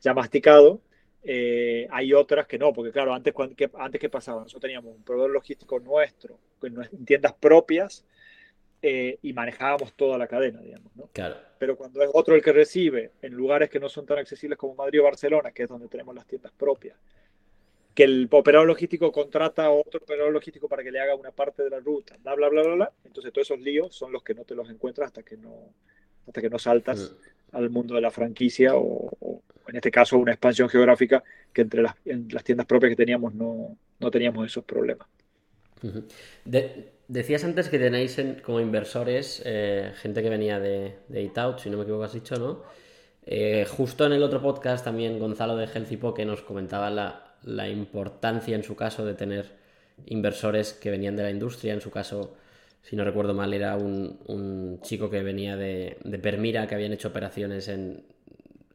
ya masticado. Eh, hay otras que no, porque claro, antes, que, antes que pasaba, nosotros teníamos un proveedor logístico nuestro, en tiendas propias, eh, y manejábamos toda la cadena, digamos. ¿no? Claro. Pero cuando es otro el que recibe en lugares que no son tan accesibles como Madrid o Barcelona, que es donde tenemos las tiendas propias, que el operador logístico contrata a otro operador logístico para que le haga una parte de la ruta, bla, bla, bla, bla, bla. Entonces todos esos líos son los que no te los encuentras hasta que no, hasta que no saltas mm. al mundo de la franquicia o, en este caso una expansión geográfica que entre las, en las tiendas propias que teníamos no, no teníamos esos problemas. de, Decías antes que tenéis como inversores eh, gente que venía de, de si no me equivoco, has dicho, ¿no? Eh, justo en el otro podcast también Gonzalo de Healthy que nos comentaba la, importancia en su caso de tener inversores que venían de la industria. En su caso, si no recuerdo mal, era un, chico que venía de, Permira, que habían hecho operaciones en,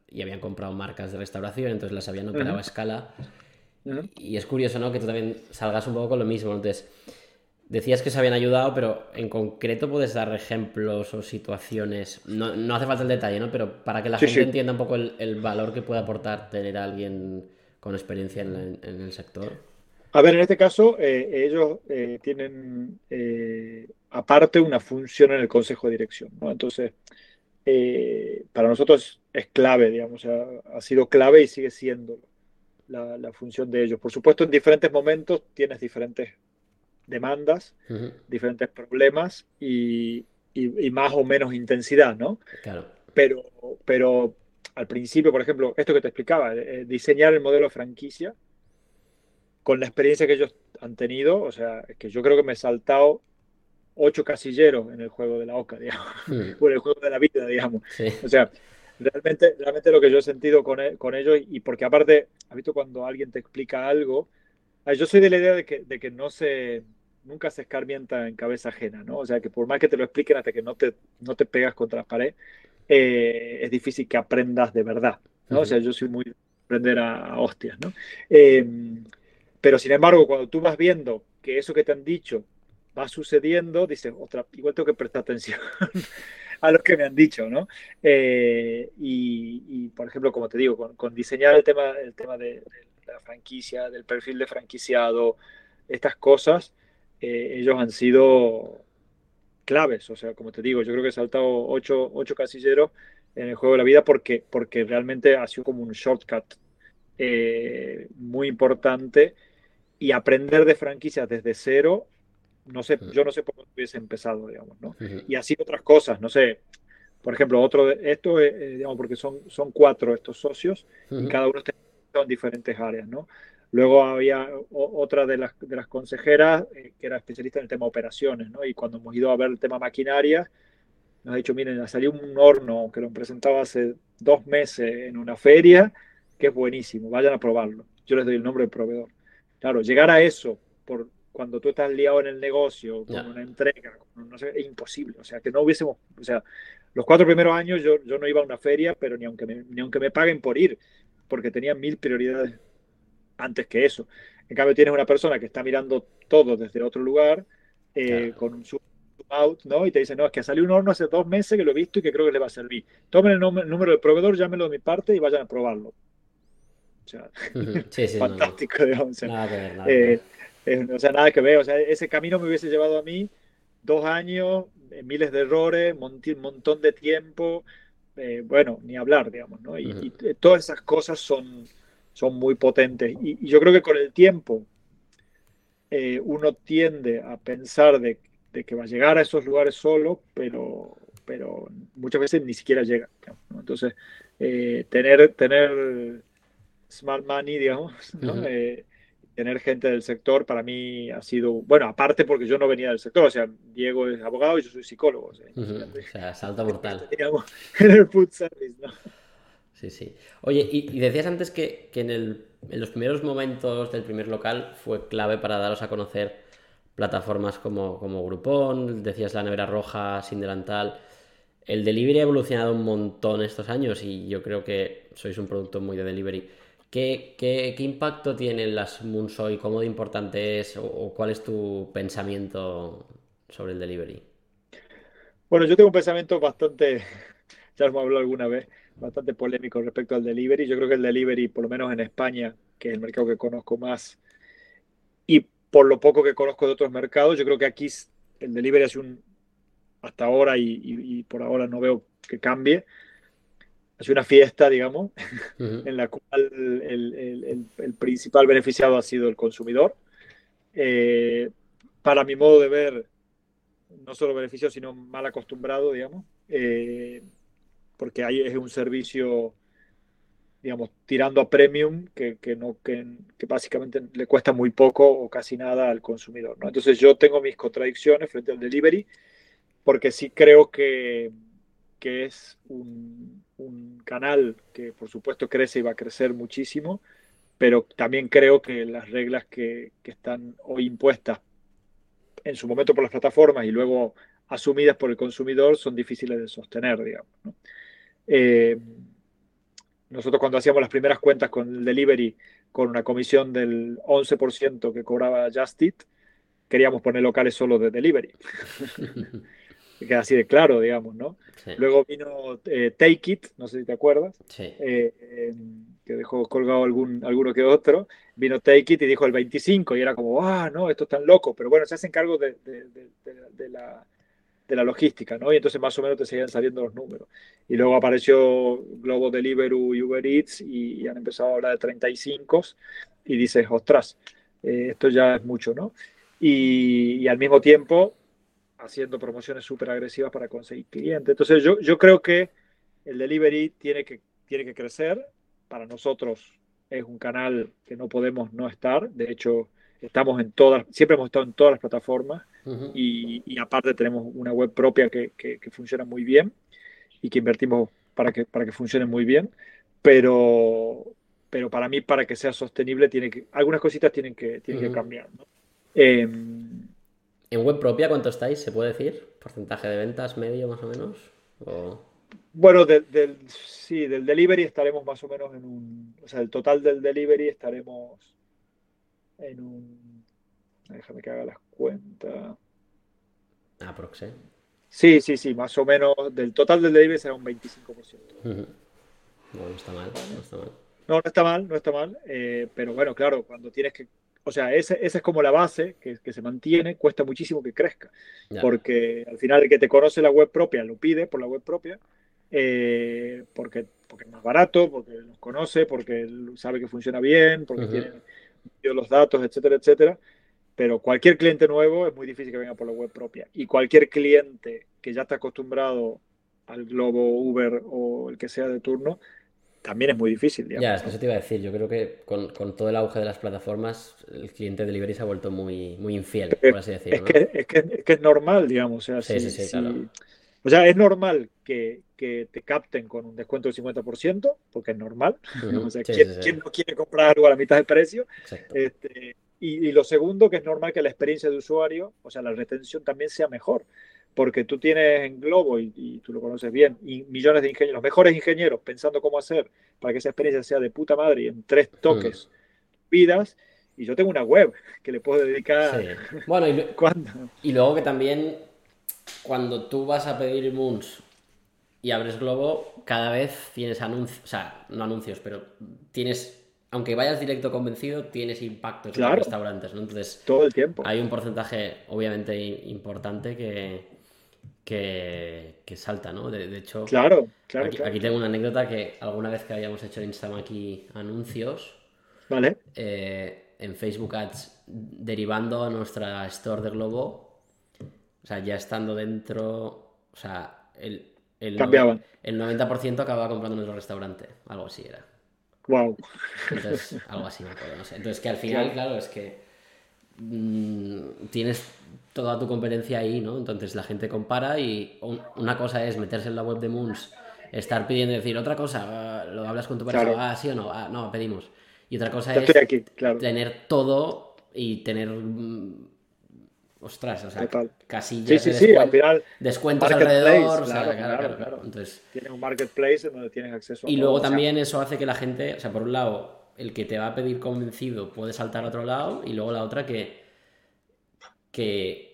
y habían comprado marcas de restauración, entonces las habían operado a escala. Y es curioso, ¿no? Que tú también salgas un poco con lo mismo. Entonces, Decías que se habían ayudado, pero en concreto puedes dar ejemplos o situaciones. No, hace falta el detalle, ¿no? Pero para que la gente entienda un poco el, valor que puede aportar tener a alguien con experiencia en, el sector. A ver, en este caso, eh, ellos eh, tienen eh, aparte una función en el consejo de dirección, ¿no? Entonces, para nosotros es clave, digamos, ha sido clave y sigue siendo la, la función de ellos. Por supuesto, en diferentes momentos tienes diferentes demandas, diferentes problemas y, más o menos intensidad, ¿no? Claro. Pero, pero al principio, por ejemplo, esto que te explicaba, eh, diseñar el modelo de franquicia con la experiencia que ellos han tenido, o sea, es que yo creo que me he saltado ocho casilleros en el juego de la OCA, digamos, mm. el juego de la vida, digamos. O sea, realmente, realmente lo que yo he sentido con, e, con ellos, y porque aparte, has visto cuando alguien te explica algo, yo soy de la idea de que, de que no se nunca se escarmienta en cabeza ajena, ¿no? O sea, que por más que te lo expliquen hasta que no te, no te pegas contra la pared, eh, es difícil que aprendas de verdad, ¿no? O sea, yo soy muy de aprender a, hostias, ¿no? Em, pero sin embargo, cuando tú vas viendo que eso que te han dicho va sucediendo, dices, otra, igual tengo que prestar atención a lo que me han dicho, ¿no? Eh, y, por ejemplo, como te digo, con, diseñar el tema, el tema de, de, la franquicia, del perfil de franquiciado, estas cosas, eh, ellos han sido claves. O sea, como te digo, yo creo que he saltado ocho, ocho casilleros en el juego de la vida porque, porque realmente ha sido como un shortcut eh, muy importante y aprender de franquicias desde cero, no sé, yo no sé por dónde hubiese empezado, digamos, ¿no? Y así otras cosas, no sé, por ejemplo, otro de esto, eh, digamos, porque son, son cuatro estos socios y cada uno está en diferentes áreas, ¿no? Luego había otra de las, de las consejeras eh, que era especialista en el tema operaciones, ¿no? Y cuando hemos ido a ver el tema maquinaria, nos ha dicho, miren, ha salido un horno que lo presentaba hace dos meses en una feria, que es buenísimo, vayan a probarlo. Yo les doy el nombre del proveedor. Claro, llegar a eso por cuando tú estás liado en el negocio, con una entrega, no sé, es imposible. O sea, que no hubiésemos, o sea, los cuatro primeros años yo, yo no iba a una feria, pero ni aunque ni aunque me paguen por ir, porque tenía mil prioridades antes que eso. En cambio, tienes una persona que está mirando todo desde otro lugar, eh, con un zoom out, ¿no? Y te dice, no, es que salió un horno hace dos meses que lo he visto y que creo que le va a servir. Tomen el, número del proveedor, llámenlo de mi parte y vayan a probarlo. O sea, fantástico, digamos. nada que ver, nada eh, o sea, nada que ver. O sea, ese camino me hubiese llevado a mí dos años, eh, miles de errores, un montón de tiempo. bueno, ni hablar, digamos, ¿no? y todas esas cosas son son muy potentes. Y, yo creo que con el tiempo eh, uno tiende a pensar de, que va a llegar a esos lugares solo, pero, pero muchas veces ni siquiera llega. Entonces, eh, tener, tener smart money, digamos, eh, tener gente del sector para mí ha sido, bueno, aparte porque yo no venía del sector, o sea, Diego es abogado y yo soy psicólogo. O sea, salto mortal. en el food service, ¿no? Sí, sí. Oye, y, decías antes que, en, los primeros momentos del primer local fue clave para daros a conocer plataformas como, como Groupon, decías la nevera roja, sin delantal. El delivery ha evolucionado un montón estos años y yo creo que sois un producto muy de delivery. ¿Qué, qué, impacto tienen las Moonsoy? ¿Cómo de importante es? O, cuál es tu pensamiento sobre el delivery? Bueno, yo tengo un pensamiento bastante, ya hemos hablado alguna vez, bastante polémico respecto al delivery. Yo creo que el delivery, por lo menos en España, que es el mercado que conozco más, y por lo poco que conozco de otros mercados, yo creo que aquí el delivery es un, hasta ahora y, por ahora no veo que cambie, es una fiesta, digamos, en la cual el, principal beneficiado ha sido el consumidor. Eh, para mi modo de ver, no solo beneficio, sino mal acostumbrado, digamos. Eh, porque ahí es un servicio, digamos, tirando a premium que, que, básicamente le cuesta muy poco o casi nada al consumidor. ¿no? Entonces yo tengo mis contradicciones frente al delivery, porque sí creo que, que es un, canal que por supuesto crece y va a crecer muchísimo, pero también creo que las reglas que, que están hoy impuestas en su momento por las plataformas y luego asumidas por el consumidor son difíciles de sostener, digamos. ¿no? Eh, nosotros cuando hacíamos las primeras cuentas con el delivery con una comisión del 11% que cobraba Just Eat, queríamos poner locales solo de delivery. Queda así de claro, digamos, ¿no? Luego vino eh, Take It, no sé si te acuerdas, eh, que dejó colgado algún, alguno que otro. Vino Take It y dijo el 25 y era como, ah, no, esto es tan loco. Pero bueno, se hacen cargo de, de la de la logística, ¿no? Y entonces más o menos te seguían saliendo los números. Y luego apareció Globo Deliveroo y Uber Eats y, han empezado a hablar de 35 y dices, ostras, eh, esto ya es mucho, ¿no? Y, al mismo tiempo haciendo promociones súper agresivas para conseguir clientes. Entonces yo, yo creo que el delivery tiene que, tiene que crecer. Para nosotros es un canal que no podemos no estar. De hecho, estamos en todas, siempre hemos estado en todas las plataformas y, aparte tenemos una web propia que, funciona muy bien y que invertimos para que, para que funcione muy bien, pero, pero para mí, para que sea sostenible, tiene que, algunas cositas tienen que, tienen que cambiar. Em, ¿En web propia cuánto estáis? ¿Se puede decir? ¿Porcentaje de ventas medio más o menos? Bueno, del, sí, del delivery estaremos más o menos en un. O sea, el total del delivery estaremos en un Déjame que haga las cuentas. Aprox, ¿eh? Sí, sí, sí, más o menos del total del delivery será un 25%. No, no está mal, no está mal. No, no está mal, no está mal, eh, pero bueno, claro, cuando tienes que, o sea, esa es como la base que, que, se mantiene, cuesta muchísimo que crezca, porque al final el que te conoce la web propia lo pide por la web propia, eh, porque, porque es más barato, porque nos conoce, porque sabe que funciona bien, porque tiene los datos, etcétera, etcétera pero cualquier cliente nuevo es muy difícil que venga por la web propia. Y cualquier cliente que ya está acostumbrado al Globo, Uber o el que sea de turno, también es muy difícil. Ya, eso te iba a decir. Yo creo que con, todo el auge de las plataformas, el cliente de delivery se ha vuelto muy, muy infiel, por así decirlo. Es, que, es, que, es, normal, digamos. O sea, sí, sí, sí, O sea, es normal que, que, te capten con un descuento del 50%, porque es normal. o sea, ¿quién, no quiere comprar algo a la mitad del precio? Este, y, lo segundo, que es normal que la experiencia de usuario, o sea, la retención también sea mejor, porque tú tienes en Globo, y, tú lo conoces bien, y millones de ingenieros, los mejores ingenieros pensando cómo hacer para que esa experiencia sea de puta madre y en tres toques vidas, y yo tengo una web que le puedo dedicar. Sí. Bueno, y, y luego que también cuando tú vas a pedir Moons y abres Globo, cada vez tienes anuncios, o sea, no anuncios, pero tienes aunque vayas directo convencido, tienes impacto en los restaurantes, ¿no? Entonces, todo el tiempo. Hay un porcentaje, obviamente, importante que, que, salta, ¿no? De, hecho, claro, aquí, tengo una anécdota que alguna vez que habíamos hecho en Instagram aquí anuncios, ¿vale? Eh, en Facebook Ads, derivando a nuestra store de Globo, o sea, ya estando dentro, o sea, el, el, Cambiaban. el 90% acababa comprando en nuestro restaurante, algo así era. Wow. Entonces, algo así me acuerdo, no sé. Entonces, que al final, claro, es que mm, tienes toda tu competencia ahí, ¿no? Entonces la gente compara y una cosa es meterse en la web de Moons, estar pidiendo decir otra cosa, lo hablas con tu pareja, ah, sí o no, ah, no, pedimos. Y otra cosa es tener todo y tener mm, Ostras, o sea, casi sí, sí, sí, al final, descuentos alrededor. Claro, claro, claro, Entonces, tienes un marketplace en donde tienes acceso a Y luego también eso hace que la gente, o sea, por un lado, el que te va a pedir convencido puede saltar a otro lado, y luego la otra que, que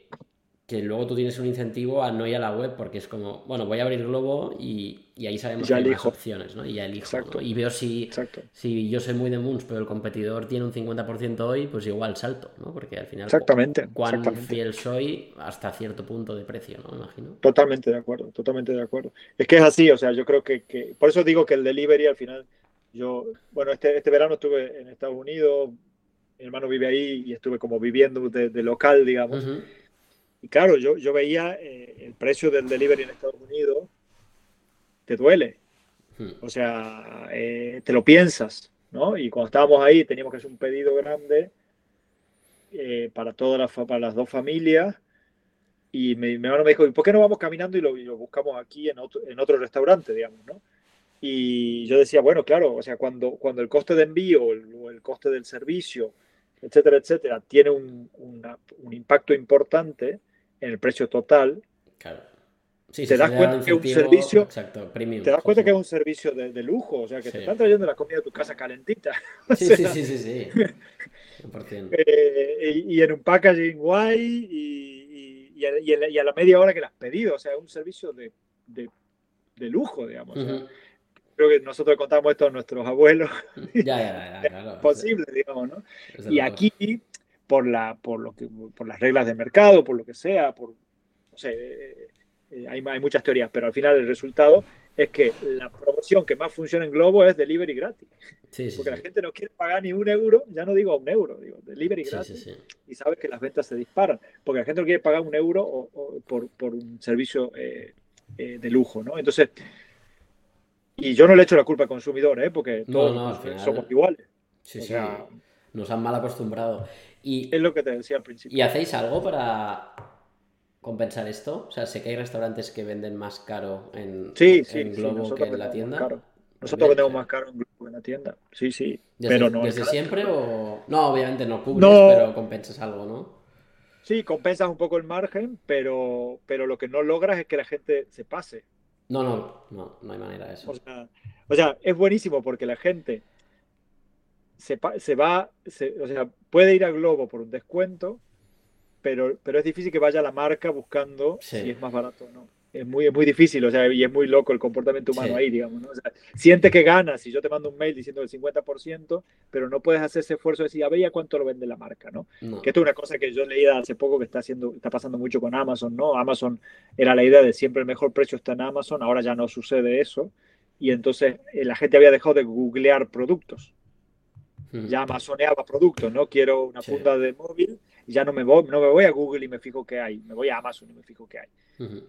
que luego tú tienes un incentivo a no ir a la web porque es como, bueno, voy a abrir Globo y, ahí sabemos que hay más opciones, ¿no? Y ya elijo. Y veo si, si yo soy muy de Moons, pero el competidor tiene un 50% hoy, pues igual salto, ¿no? Porque al final, exactamente, cuán fiel soy hasta cierto punto de precio, ¿no? Imagino. Totalmente de acuerdo, totalmente de acuerdo. Es que es así, o sea, yo creo que, que por eso digo que el delivery al final, yo, bueno, este, este verano estuve en Estados Unidos, mi hermano vive ahí y estuve como viviendo de, local, digamos. Y claro, yo, yo veía eh, el precio del delivery en Estados Unidos, te duele. Hmm. O sea, eh, te lo piensas, ¿no? Y cuando estábamos ahí teníamos que hacer un pedido grande eh, para, todas las, para las dos familias. Y mi, hermano me dijo, ¿y por qué no vamos caminando y lo, buscamos aquí en otro, en otro restaurante, digamos, ¿no? Y yo decía, bueno, claro, o sea, cuando, cuando el coste de envío o el, coste del servicio, etcétera, etcétera, tiene un, un impacto importante, en el precio total, claro. te das cuenta que es un servicio, te das cuenta que es un servicio de, lujo, o sea, que te están trayendo la comida a tu casa calentita. Sí, sí, sí, sí, sí. Eh, y, en un packaging guay y, y, a, la media hora que la has pedido, o sea, es un servicio de, de, lujo, digamos. creo que nosotros contamos esto a nuestros abuelos. Ya, ya, ya, claro. posible, digamos, ¿no? Y aquí por, la, por, lo que, por las reglas de mercado, por lo que sea, por, no sé, eh, eh, hay, hay, muchas teorías, pero al final el resultado es que la promoción que más funciona en Globo es delivery gratis. Porque la gente no quiere pagar ni un euro, ya no digo un euro, digo delivery gratis. y sabes que las ventas se disparan. Porque la gente no quiere pagar un euro o, por, por, un servicio eh, de lujo, ¿no? Entonces, y yo no le echo la culpa al consumidor, ¿eh? Porque todos somos iguales. Sí, sí. Nos han mal acostumbrado. Y, es lo que te decía al principio. ¿Y hacéis algo para compensar esto? O sea, sé que hay restaurantes que venden más caro en, Globo que en la tienda. Nosotros vendemos más caro en Globo que en la tienda. Sí, sí. ¿Desde, pero no ¿desde siempre o.? No, obviamente no cubres, pero compensas algo, ¿no? Sí, compensas un poco el margen, pero, pero lo que no logras es que la gente se pase. No, no, no, no hay manera de eso. o sea es buenísimo porque la gente se, se va, o sea, puede ir a Globo por un descuento, pero, pero es difícil que vaya a la marca buscando si es más barato o no. Es muy, es muy difícil, o sea, y es muy loco el comportamiento humano ahí, digamos, ¿no? O sea, siente que ganas si yo te mando un mail diciendo el 50%, pero no puedes hacer ese esfuerzo de decir, a ver, ¿ya cuánto lo vende la marca, no? Que esto es una cosa que yo leí hace poco que está haciendo, está pasando mucho con Amazon, ¿no? Amazon era la idea de siempre el mejor precio está en Amazon, ahora ya no sucede eso, y entonces eh, la gente había dejado de googlear productos ya amazoneaba productos, ¿no? Quiero una funda de móvil, ya no me, voy, no me voy a Google y me fijo qué hay, me voy a Amazon y me fijo qué hay.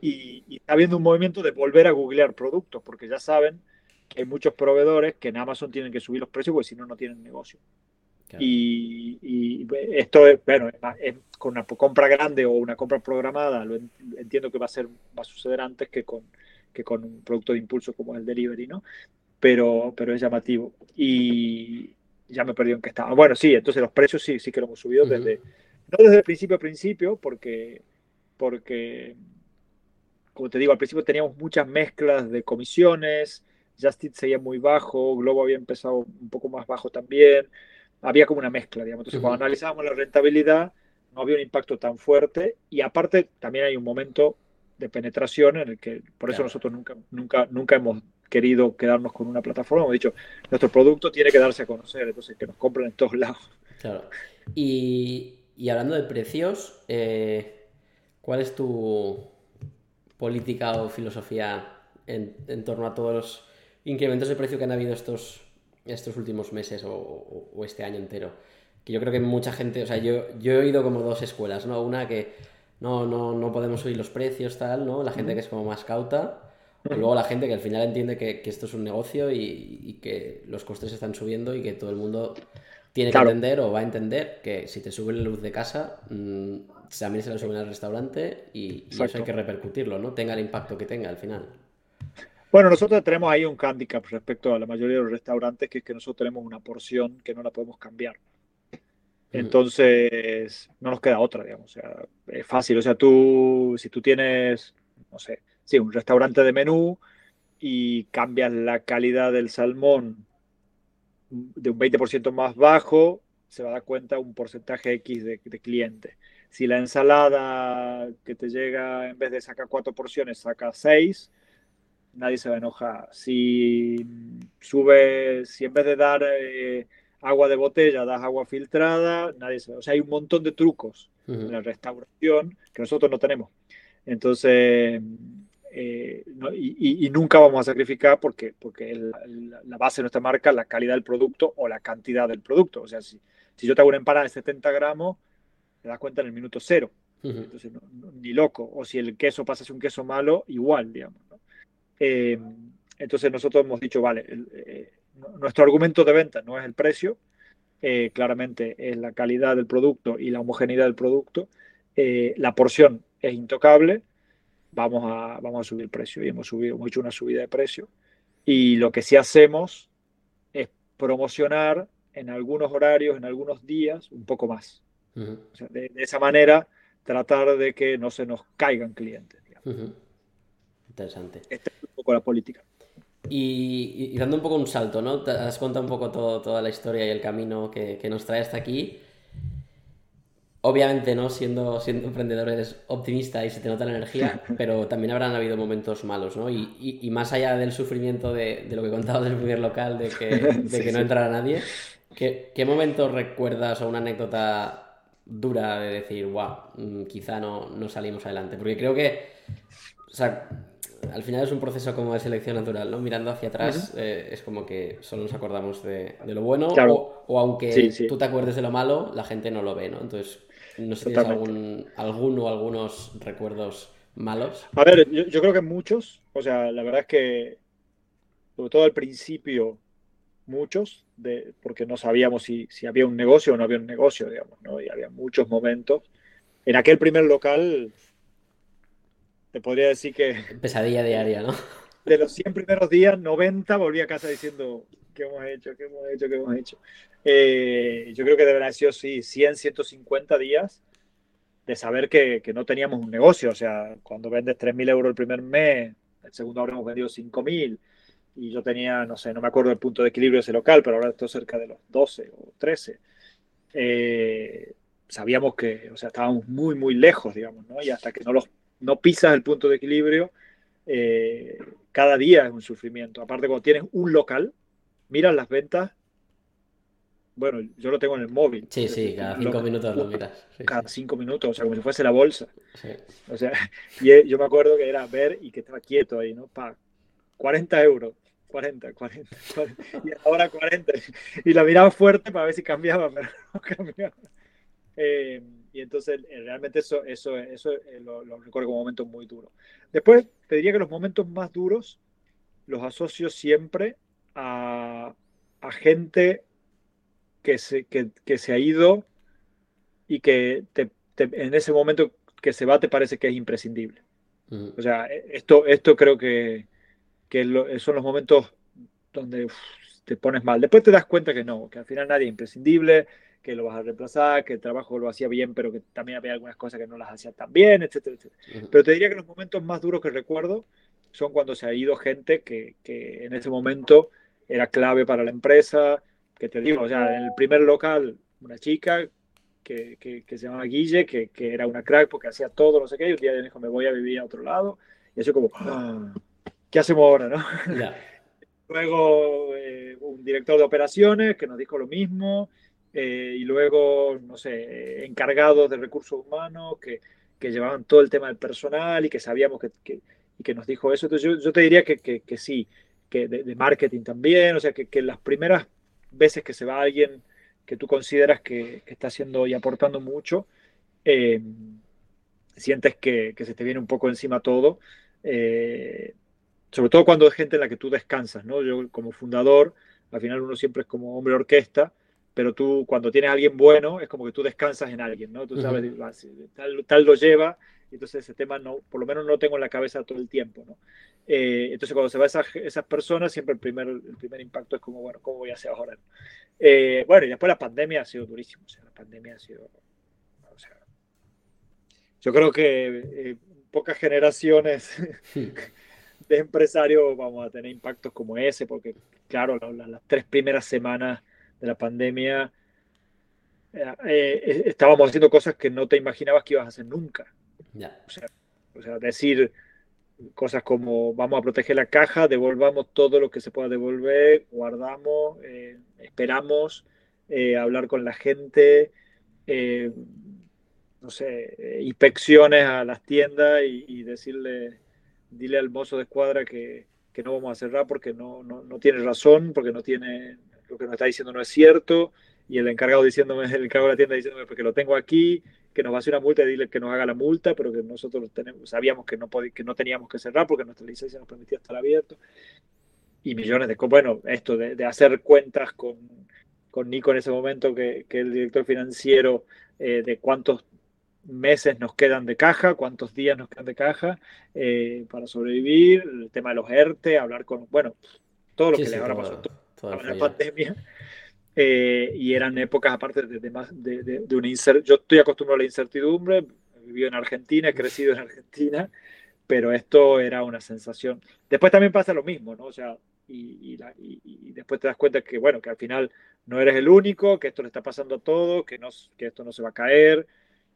y, está habiendo un movimiento de volver a googlear productos, porque ya saben que hay muchos proveedores que en Amazon tienen que subir los precios porque si no, no tienen negocio. Y, esto es, bueno, con una compra grande o una compra programada, lo entiendo que va a, ser, va a suceder antes que con, que con un producto de impulso como el delivery, ¿no? Pero, pero es llamativo. Y, ya me perdí en qué estaba. Bueno, sí, entonces los precios sí, sí que lo hemos subido desde, no desde el principio a principio, porque, porque, como te digo, al principio teníamos muchas mezclas de comisiones, Justit seguía muy bajo, Globo había empezado un poco más bajo también, había como una mezcla, digamos. Entonces, cuando analizábamos la rentabilidad, no había un impacto tan fuerte y aparte también hay un momento de penetración en el que por eso nosotros nunca, nunca, nunca hemos querido quedarnos con una plataforma, hemos dicho, nuestro producto tiene que darse a conocer, entonces que nos compren en todos lados. Claro. Y, hablando de precios, eh, ¿cuál es tu política o filosofía en, torno a todos los incrementos de precio que han habido estos, estos últimos meses o, este año entero? Que yo creo que mucha gente, o sea, yo, yo he oído como dos escuelas, ¿no? Una que no, no, no podemos subir los precios, tal, ¿no? La gente que es como más cauta luego la gente que al final entiende que, esto es un negocio y, que los costes están subiendo y que todo el mundo tiene que entender o va a entender que si te sube la luz de casa, mm, también se la suben al restaurante y, y eso hay que repercutirlo, ¿no? Tenga el impacto que tenga al final. Bueno, nosotros tenemos ahí un handicap respecto a la mayoría de los restaurantes, que es que nosotros tenemos una porción que no la podemos cambiar. Entonces, no nos queda otra, digamos. O sea, es fácil. O sea, tú, si tú tienes, no sé, sí, un restaurante de menú y cambias la calidad del salmón de un 20% más bajo, se va a dar cuenta un porcentaje X de, de clientes. Si la ensalada que te llega, en vez de sacar cuatro porciones, saca seis, nadie se va a enojar. Si sube, si en vez de dar eh, agua de botella, das agua filtrada, nadie se va. O sea, hay un montón de trucos en la restauración que nosotros no tenemos. Entonces, eh, y, nunca vamos a sacrificar porque, porque la, base de nuestra marca es la calidad del producto o la cantidad del producto. O sea, si, si yo te hago una empanada de 70 gramos, te das cuenta en el minuto cero. Entonces, ni loco. O si el queso pasa a ser un queso malo, igual, digamos. Eh, entonces nosotros hemos dicho, vale, eh, nuestro argumento de venta no es el precio, eh, claramente es la calidad del producto y la homogeneidad del producto, la porción es intocable, vamos a, vamos a subir el precio y hemos, subido, hemos hecho una subida de precio. Y lo que sí hacemos es promocionar en algunos horarios, en algunos días, un poco más. de, esa manera, tratar de que no se nos caigan clientes. Interesante. Esta es un poco la política. Y, dando un poco un salto, ¿no? Te has contado un poco todo, toda la historia y el camino que, nos trae hasta aquí. Obviamente, ¿no? Siendo, siendo emprendedor eres optimista y se te nota la energía, pero también habrán habido momentos malos, ¿no? Y, más allá del sufrimiento de, lo que contabas del primer local, de que, de que no entrara nadie, ¿qué, ¿qué momento recuerdas o una anécdota dura de decir, wow, mm, quizá no, no salimos adelante? Porque creo que, o sea, al final es un proceso como de selección natural, ¿no? Mirando hacia atrás eh, es como que solo nos acordamos de, lo bueno o, aunque tú te acuerdes de lo malo, la gente no lo ve, ¿no? Entonces, no sé si tienes algún, alguno o algunos recuerdos malos. A ver, yo, creo que muchos, o sea, la verdad es que, sobre todo al principio, muchos, de, porque no sabíamos si, si había un negocio o no había un negocio, digamos, ¿no? Y había muchos momentos. En aquel primer local te podría decir que... Pesadilla diaria, ¿no? De los 100 primeros días, 90 volví a casa diciendo, ¿qué hemos hecho? ¿Qué hemos hecho? ¿Qué hemos hecho? Eh, yo creo que debería ser, sí, 100, 150 días de saber que, que, no teníamos un negocio. O sea, cuando vendes 3.000 euros el primer mes, el segundo habremos vendido 5.000 y yo tenía, no sé, no me acuerdo el punto de equilibrio de ese local, pero ahora estoy cerca de los 12 o 13. Eh, sabíamos que, o sea, estábamos muy, muy lejos, digamos, ¿no? Y hasta que no los no pisas el punto de equilibrio, eh, cada día es un sufrimiento. Aparte, cuando tienes un local, miras las ventas. Bueno, yo lo tengo en el móvil. Sí, sí, cada cinco minutos lo miras. cada cinco minutos, o sea, como si fuese la bolsa. O sea, y yo me acuerdo que era ver y que estaba quieto ahí, ¿no? Pa, 40 euros. 40, 40, 40, y ahora 40. Y la miraba fuerte para ver si cambiaba, pero no cambiaba. Eh, y entonces eh, realmente eso, eso, eso eh, lo, recuerdo como momento muy duro. Después, te diría que los momentos más duros los asocio siempre a, a gente que se, que, que, se ha ido y que te, en ese momento que se va te parece que es imprescindible. O sea, esto, esto creo que, que son los momentos donde te pones mal. Después te das cuenta que no, que al final nadie es imprescindible, que lo vas a reemplazar, que el trabajo lo hacía bien, pero que también había algunas cosas que no las hacía tan bien, etcétera, etcétera. Pero te diría que los momentos más duros que recuerdo son cuando se ha ido gente que, que en ese momento era clave para la empresa, que te digo, o sea, en el primer local, una chica que, que, que se llamaba Guille, que, que, era una crack porque hacía todo, no sé qué, y un día dijo, me voy a vivir a otro lado, y eso como, ah, ¿qué hacemos ahora, no? Luego eh, un director de operaciones que nos dijo lo mismo, eh, y luego, no sé, encargados de recursos humanos que, que, llevaban todo el tema del personal y que sabíamos que, que y que nos dijo eso. Entonces yo, yo te diría que, que sí, que de, marketing también, o sea, que, las primeras veces que se va alguien que tú consideras que, está haciendo y aportando mucho, eh, sientes que, se te viene un poco encima todo, eh, sobre todo cuando es gente en la que tú descansas, ¿no? Yo como fundador, al final uno siempre es como hombre orquesta, pero tú cuando tienes a alguien bueno es como que tú descansas en alguien, ¿no? Tú sabes, tal, tal, lo lleva, entonces ese tema no, por lo menos no lo tengo en la cabeza todo el tiempo, ¿no? Eh, entonces cuando se va esas, esas personas, siempre el primer, el primer impacto es como, bueno, ¿cómo voy a hacer ahora? Eh, bueno, y después la pandemia ha sido durísimo, o sea, la pandemia ha sido, o sea, yo creo que eh, pocas generaciones de empresarios vamos a tener impactos como ese, porque claro, las tres primeras semanas de la pandemia estábamos haciendo cosas que no te imaginabas que ibas a hacer nunca. O, sea, o sea, decir cosas como vamos a proteger la caja, devolvamos todo lo que se pueda devolver, guardamos, eh, esperamos, eh, hablar con la gente, eh, no sé, inspecciones a las tiendas y, decirle, dile al mozo de escuadra que, que no vamos a cerrar porque no, no, no, tiene razón, porque no tiene, lo que nos está diciendo no es cierto, y el encargado diciéndome, el encargado de la tienda diciéndome, porque lo tengo aquí, que nos va a hacer una multa y dile que nos haga la multa, pero que nosotros tenemos, sabíamos que no, que no teníamos que cerrar porque nuestra licencia nos permitía estar abierto. Y millones de cosas. Bueno, esto de, hacer cuentas con, con, Nico en ese momento, que, que el director financiero, eh, de cuántos meses nos quedan de caja, cuántos días nos quedan de caja eh, para sobrevivir, el tema de los ERTE, hablar con, bueno, todo lo que le habrá pasado toda la pandemia. Eh, y eran épocas aparte de, de, de, de un Yo estoy acostumbrado a la incertidumbre, he vivido en Argentina, he crecido en Argentina, pero esto era una sensación. Después también pasa lo mismo, ¿no? O sea, y, y, después te das cuenta que, bueno, que al final no eres el único, que esto le está pasando a todos, que, no, que esto no se va a caer,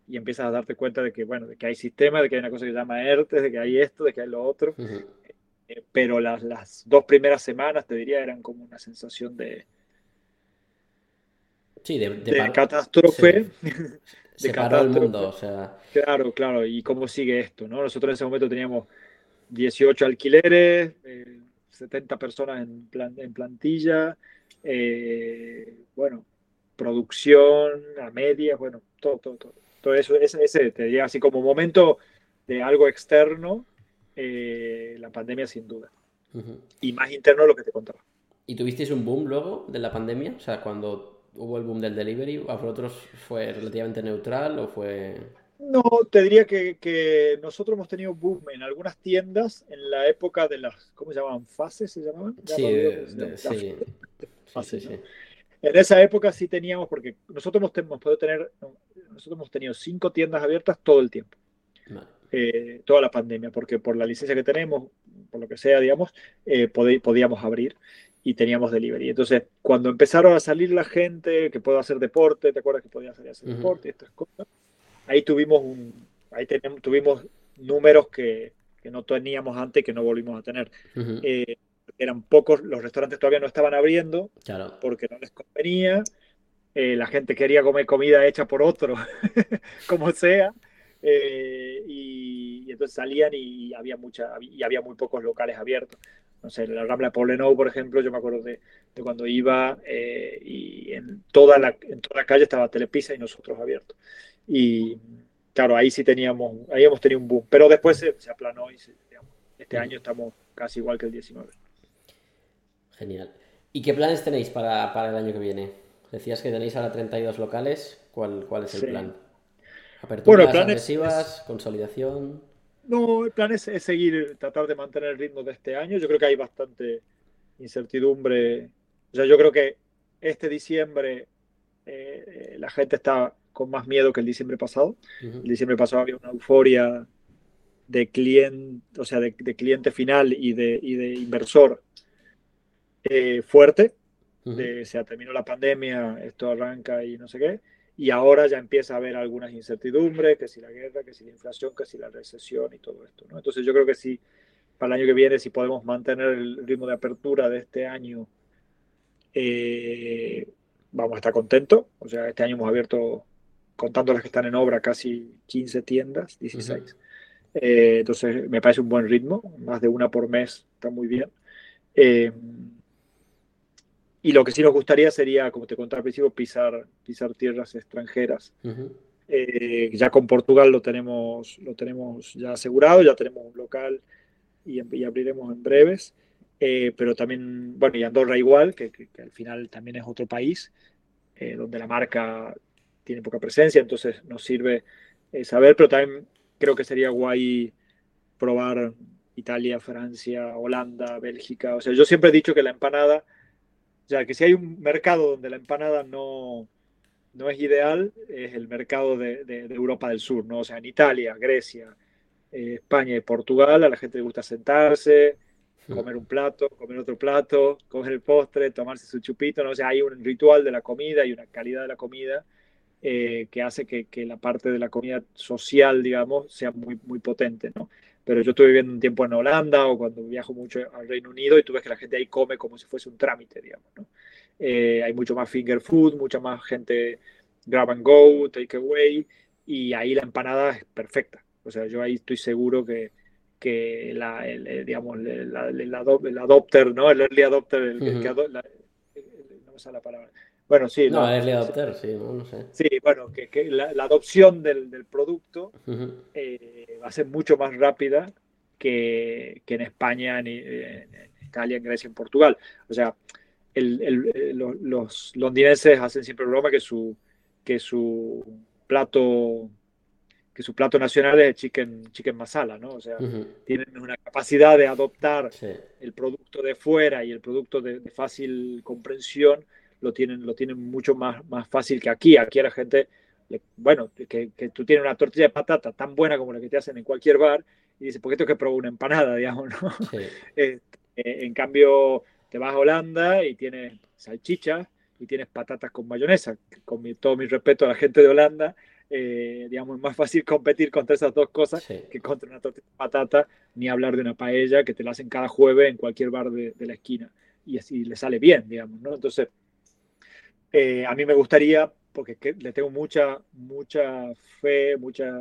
y empiezas a darte cuenta de que, bueno, de que hay sistema, de que hay una cosa que se llama ERTES, de que hay esto, de que hay lo otro. Eh, pero las, las dos primeras semanas, te diría, eran como una sensación de, Sí, de, de, catástrofe. de catástrofe. el mundo, o sea. Claro, claro. ¿Y cómo sigue esto? ¿no? Nosotros en ese momento teníamos 18 alquileres, 70 eh, personas en, plan, en plantilla, eh, bueno, producción a media, bueno, todo, todo, todo. Todo eso, ese, ese te diría así como momento de algo externo, eh, la pandemia sin duda. Y más interno lo que te contaba. ¿Y tuvisteis un boom luego de la pandemia? O sea, cuando hubo el boom del delivery? ¿A vosotros fue relativamente neutral o fue...? No, te diría que, nosotros hemos tenido boom en algunas tiendas en la época de las, ¿cómo se llamaban? ¿Fases se llamaban? Sí, sí. sí, En esa época sí teníamos, porque nosotros hemos, podido tener, nosotros hemos tenido cinco tiendas abiertas todo el tiempo. Eh, toda la pandemia, porque por la licencia que tenemos, por lo que sea, digamos, eh, podíamos abrir y teníamos delivery. Entonces, cuando empezaron a salir la gente que puede hacer deporte, ¿te acuerdas que podía salir a hacer deporte y estas cosas? Ahí tuvimos un, ahí tenemos, tuvimos números que, que, no teníamos antes que no volvimos a tener. Eh, eran pocos, los restaurantes todavía no estaban abriendo porque no les convenía. Eh, la gente quería comer comida hecha por otro, como sea. Eh, y, y, entonces salían y había mucha y había muy pocos locales abiertos no sé, la Rambla de Poblenou, por ejemplo, yo me acuerdo de, cuando iba eh, y en toda, la, en toda la calle estaba Telepisa y nosotros abiertos. Y claro, ahí sí teníamos, ahí hemos tenido un boom, pero después se, aplanó y este año estamos casi igual que el 19. Genial. ¿Y qué planes tenéis para, para el año que viene? Decías que tenéis ahora 32 locales. ¿Cuál, cuál es el plan? ¿Aperturas agresivas? ¿Consolidación? No, el plan es, seguir, tratar de mantener el ritmo de este año. Yo creo que hay bastante incertidumbre. O sea, yo creo que este diciembre eh, la gente está con más miedo que el diciembre pasado. El diciembre pasado había una euforia de cliente, o sea, de, cliente final y de, de inversor eh, fuerte. de, se terminó la pandemia, esto arranca y no sé qué y ahora ya empieza a haber algunas incertidumbres, que si la guerra, que si la inflación, que si la recesión y todo esto. ¿no? Entonces yo creo que si para el año que viene, si podemos mantener el ritmo de apertura de este año, eh, vamos a estar contentos. O sea, este año hemos abierto, contando las que están en obra, casi 15 tiendas, 16. Eh, entonces me parece un buen ritmo, más de una por mes, está muy bien. Eh, y lo que sí nos gustaría sería, como te contaba al principio, pisar, pisar tierras extranjeras. Eh, ya con Portugal lo tenemos, lo tenemos ya asegurado, ya tenemos un local y, abriremos en breves. Eh, pero también, bueno, y Andorra igual, que, al final también es otro país eh, donde la marca tiene poca presencia, entonces nos sirve eh, saber, pero también creo que sería guay probar Italia, Francia, Holanda, Bélgica. O sea, yo siempre he dicho que la empanada, sea, que si hay un mercado donde la empanada no, no es ideal, es el mercado de, de, Europa del Sur, ¿no? O sea, en Italia, Grecia, eh, España y Portugal, a la gente le gusta sentarse, comer un plato, comer otro plato, comer el postre, tomarse su chupito, ¿no? O sea, hay un ritual de la comida y una calidad de la comida eh, que hace que, que, la parte de la comida social, digamos, sea muy, muy potente, ¿no? Pero yo estuve viviendo un tiempo en Holanda o cuando viajo mucho al Reino Unido y tú ves que la gente ahí come como si fuese un trámite, digamos, ¿no? Eh, hay mucho más finger food, mucha más gente grab and go, take away, y ahí la empanada es perfecta. O sea, yo ahí estoy seguro que, que la, el, eh, digamos, el, adopter, ¿no? El early adopter, el, que no me sale la palabra. Bueno, sí. No, el early adopter, sí, no, sé. Sí, bueno, que, que la, adopción del, del producto eh, va a ser mucho más rápida que, que en España, en, en, Italia, en Grecia, en Portugal. O sea, el, los londinenses hacen siempre broma que su, que su plato que su plato nacional es el chicken, chicken masala, ¿no? O sea, tienen una capacidad de adoptar el producto de fuera y el producto de, fácil comprensión, lo tienen, lo tienen mucho más, más fácil que aquí. Aquí a la gente, bueno, que, que, tú tienes una tortilla de patata tan buena como la que te hacen en cualquier bar y dices, ¿por qué tengo que probar una empanada, digamos, no? Este, en cambio, te vas a Holanda y tienes salchicha y tienes patatas con mayonesa. Con todo mi respeto a la gente de Holanda, eh, digamos, es más fácil competir contra esas dos cosas que contra una tortilla de patata, ni hablar de una paella que te la hacen cada jueves en cualquier bar de, la esquina y así le sale bien, digamos, ¿no? Entonces, eh, a mí me gustaría, porque le tengo mucha, mucha fe, mucha,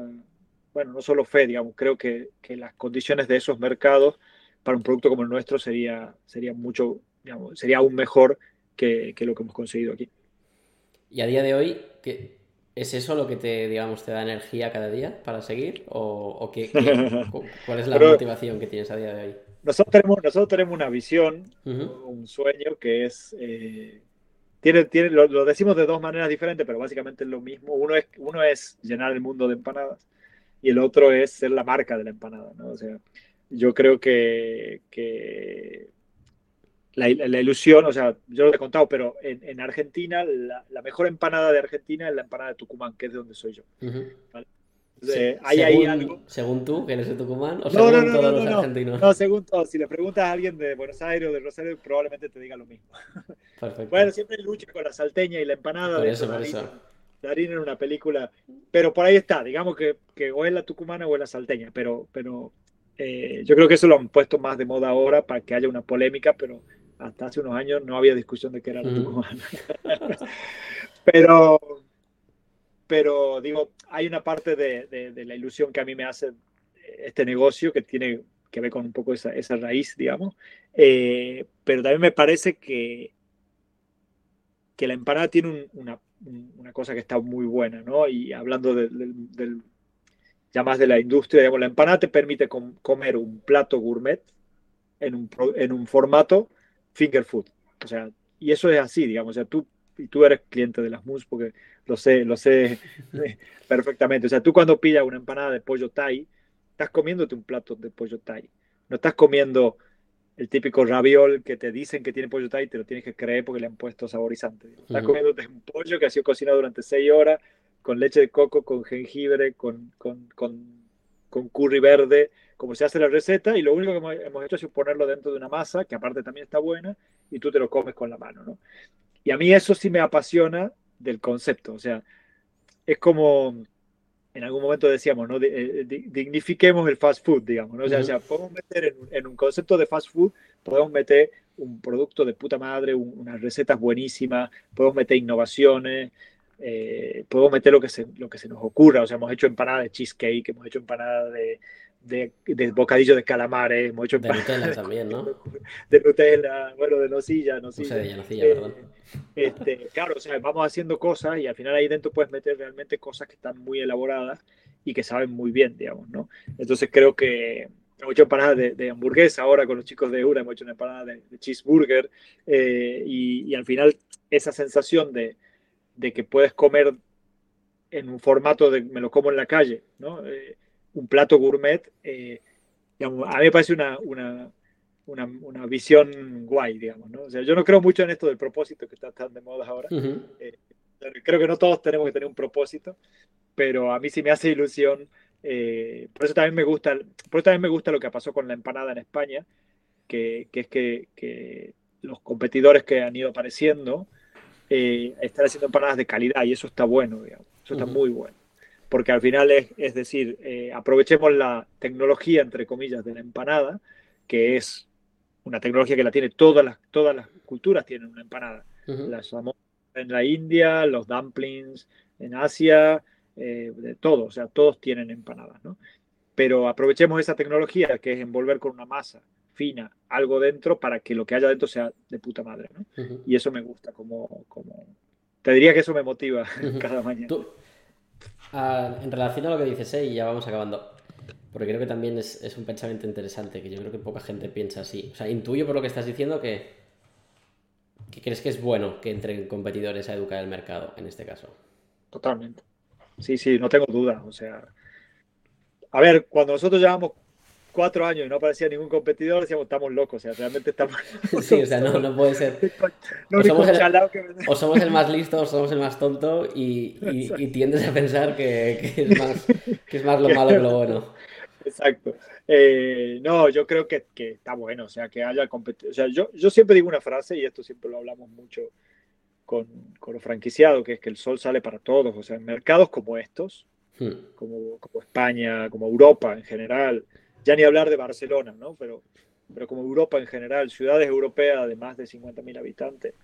bueno, no solo fe, digamos, creo que, que las condiciones de esos mercados para un producto como el nuestro sería, sería mucho, digamos, sería aún mejor que, que lo que hemos conseguido aquí. Y a día de hoy, ¿Es eso lo que te, digamos, te da energía cada día para seguir? ¿O, qué, cuál es la motivación que tienes a día de hoy? Nosotros tenemos, nosotros tenemos una visión, un sueño que es... Eh, tiene, tiene, lo, decimos de dos maneras diferentes, pero básicamente es lo mismo. Uno es, uno es llenar el mundo de empanadas y el otro es ser la marca de la empanada. ¿no? O sea, yo creo que, que la, ilusión, o sea, yo lo he contado, pero en, Argentina, la, mejor empanada de Argentina es la empanada de Tucumán, que es de donde soy yo. Según, tú, que eres de Tucumán, o según no, todos los argentinos. No, según todos. Si le preguntas a alguien de Buenos Aires o de Rosario, probablemente te diga lo mismo. Perfecto. Bueno, siempre hay lucha con la salteña y la empanada. Por eso, por eso. Darín en una película, pero por ahí está, digamos que, que, o es la tucumana o es la salteña, pero, pero eh, yo creo que eso lo han puesto más de moda ahora para que haya una polémica, pero hasta hace unos años no había discusión de que era la tucumana. pero, pero digo, hay una parte de, la ilusión que a mí me hace este negocio que tiene que ver con un poco esa, esa raíz, digamos. Eh, pero también me parece que, que la empanada tiene una, una, cosa que está muy buena, ¿no? Y hablando del, ya más de la industria, digamos, la empanada te permite comer un plato gourmet en un, en un formato finger food. O sea, y eso es así, digamos, o sea, tú, y tú eres cliente de las mus porque lo sé, lo sé perfectamente. O sea, tú cuando pillas una empanada de pollo thai, estás comiéndote un plato de pollo thai. No estás comiendo el típico raviol que te dicen que tiene pollo thai y te lo tienes que creer porque le han puesto saborizante. Estás comiéndote un pollo que ha sido cocinado durante seis horas con leche de coco, con jengibre, con, con, con, con curry verde, como se hace la receta, y lo único que hemos, hecho es ponerlo dentro de una masa, que aparte también está buena, y tú te lo comes con la mano, ¿no? Y a mí eso sí me apasiona del concepto, o sea, es como, en algún momento decíamos, ¿no? Eh, dignifiquemos el fast food, digamos, ¿no? O sea, podemos meter en, un concepto de fast food, podemos meter un producto de puta madre, unas recetas buenísimas, podemos meter innovaciones, eh, podemos meter lo que, se, lo que se nos ocurra, o sea, hemos hecho empanada de cheesecake, hemos hecho empanada de, de, de bocadillo de calamares, hemos hecho de Nutella también, ¿no? De Nutella, bueno, de nocilla, nocilla. de nocilla, eh, este, claro, o sea, vamos haciendo cosas y al final ahí dentro puedes meter realmente cosas que están muy elaboradas y que saben muy bien, digamos, ¿no? Entonces creo que, hemos hecho empanadas de, hamburguesa ahora con los chicos de Ura, hemos hecho una empanada de, cheeseburger eh, y, al final esa sensación de, que puedes comer en un formato de me lo como en la calle, ¿no? Eh, un plato gourmet, eh, a mí me parece una, una, una, visión guay, digamos, ¿no? O sea, yo no creo mucho en esto del propósito que está tan de moda ahora. creo que no todos tenemos que tener un propósito, pero a mí sí me hace ilusión eh, por eso también me gusta, por también me gusta lo que pasó con la empanada en España, que, es que, los competidores que han ido apareciendo eh, están haciendo empanadas de calidad y eso está bueno, digamos, eso está muy bueno. Porque al final es, es decir, eh, aprovechemos la tecnología, entre comillas, de la empanada, que es una tecnología que la tiene todas las, todas las culturas, tienen una empanada. Las en la India, los dumplings en Asia, eh, de todo, o sea, todos tienen empanadas, ¿no? Pero aprovechemos esa tecnología que es envolver con una masa fina algo dentro para que lo que haya dentro sea de puta madre, ¿no? Y eso me gusta, como, como... Te diría que eso me motiva cada mañana. Ah, en relación a lo que dices, ¿eh? y ya vamos acabando, porque creo que también es, un pensamiento interesante, que yo creo que poca gente piensa así. O sea, intuyo por lo que estás diciendo que, que crees que es bueno que entren competidores a educar el mercado, en este caso. Totalmente. Sí, sí, no tengo duda. O sea, a ver, cuando nosotros llevamos cuatro años y no aparecía ningún competidor, decíamos, estamos locos, o sea, realmente estamos... Sí, o sea, no, no puede ser. o, somos el, o, somos el, más listo o somos el más tonto y, y, tiendes a pensar que, que, es más, que, es más, lo malo que lo bueno. Exacto. Eh, no, yo creo que, que, está bueno, o sea, que haya competición. O sea, yo, yo siempre digo una frase, y esto siempre lo hablamos mucho con, con lo franquiciado, que es que el sol sale para todos. O sea, en mercados como estos, hmm. como, como, España, como Europa en general, ya ni hablar de Barcelona, ¿no? Pero, pero como Europa en general, ciudades europeas de más de 50.000 habitantes,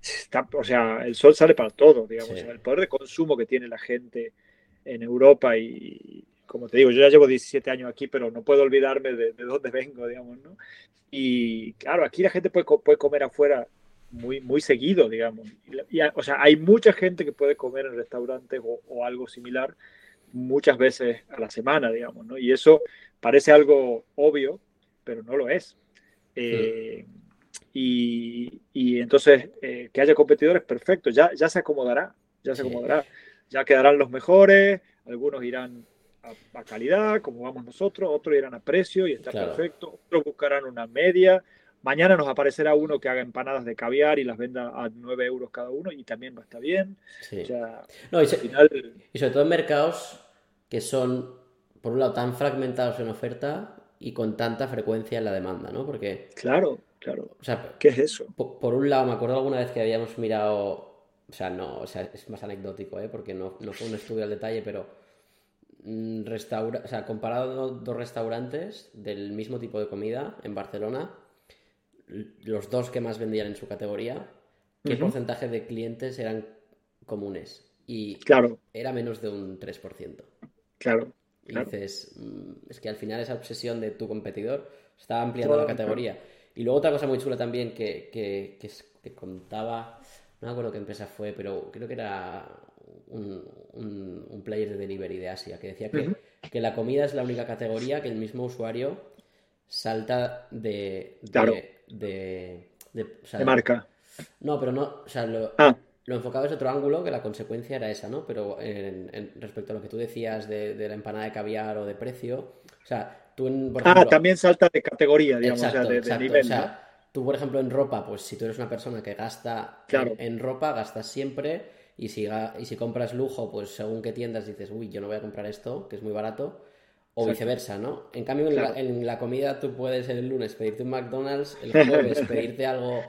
está, o sea, el sol sale para todos, digamos. el poder de consumo que tiene la gente en Europa y, como te digo, yo ya llevo 17 años aquí, pero no puedo olvidarme de, de dónde vengo, digamos, ¿no? Y claro, aquí la gente puede, puede comer afuera muy, muy seguido, digamos. o sea, hay mucha gente que puede comer en restaurantes o, algo similar muchas veces a la semana, digamos, ¿no? Y eso parece algo obvio, pero no lo es. Eh, y, y, entonces, eh, que haya competidores, perfecto, ya, ya se acomodará, ya se acomodará. Ya quedarán los mejores, algunos irán a, calidad, como vamos nosotros, otros irán a precio y está perfecto, otros buscarán una media, Mañana nos aparecerá uno que haga empanadas de caviar y las venda a 9 euros cada uno y también va a estar bien. y, sobre todo en mercados que son, por un lado, tan fragmentados en oferta y con tanta frecuencia en la demanda, ¿no? Porque... Claro, claro. O sea, ¿Qué es eso? Por, un lado, me acuerdo alguna vez que habíamos mirado, o sea, no, o sea, es más anecdótico, ¿eh? Porque no, no fue un estudio al detalle, pero mm, restaura, o sea, comparado dos restaurantes del mismo tipo de comida en Barcelona, los dos que más vendían en su categoría, qué porcentaje de clientes eran comunes. Y claro. era menos de un 3%. Claro. Y dices, mm, es que al final esa obsesión de tu competidor está ampliando la categoría. Y luego otra cosa muy chula también que, que, contaba, no me acuerdo qué empresa fue, pero creo que era un, un, player de delivery de Asia, que decía que, que la comida es la única categoría que el mismo usuario salta de, de, de, marca. No, pero no, o sea, lo, ah. lo enfocaba desde otro ángulo, que la consecuencia era esa, ¿no? Pero respecto a lo que tú decías de, la empanada de caviar o de precio, o sea, tú en, Ah, también salta de categoría, digamos, o sea, de, nivel. tú, por ejemplo, en ropa, pues si tú eres una persona que gasta en, ropa, gastas siempre, y si, y si compras lujo, pues según qué tiendas dices, uy, yo no voy a comprar esto, que es muy barato, o viceversa, ¿no? En cambio, en, la, comida tú puedes el lunes pedirte un McDonald's, el jueves pedirte algo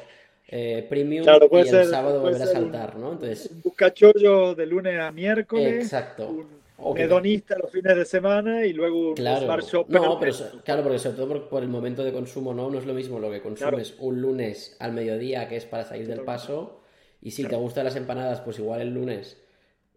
eh, premium y el sábado volver a saltar, ¿no? Entonces, un buscachollo de lunes a miércoles. Exacto. Un hedonista los fines de semana y luego un claro. No, pero claro, porque sobre todo por, el momento de consumo, ¿no? No es lo mismo lo que consumes un lunes al mediodía, que es para salir del paso. Y si te gustan las empanadas, pues igual el lunes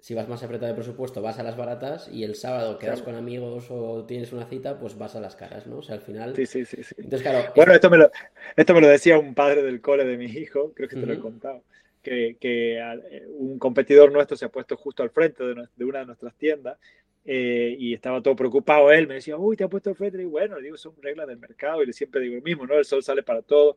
si vas más apretado de presupuesto, vas a las baratas y el sábado quedas con amigos o tienes una cita, pues vas a las caras, ¿no? O sea, al final. Sí, sí, sí. Entonces, claro. Bueno, esto me, lo, esto me lo decía un padre del cole de mi hijo, creo que te lo he contado. Que, que, eh, un competidor nuestro se ha puesto justo al frente de, una de nuestras tiendas eh, y estaba todo preocupado él, me decía, uy, te ha puesto el FED, y bueno, digo, son reglas del mercado, y le siempre digo lo mismo, ¿no? El sol sale para todo.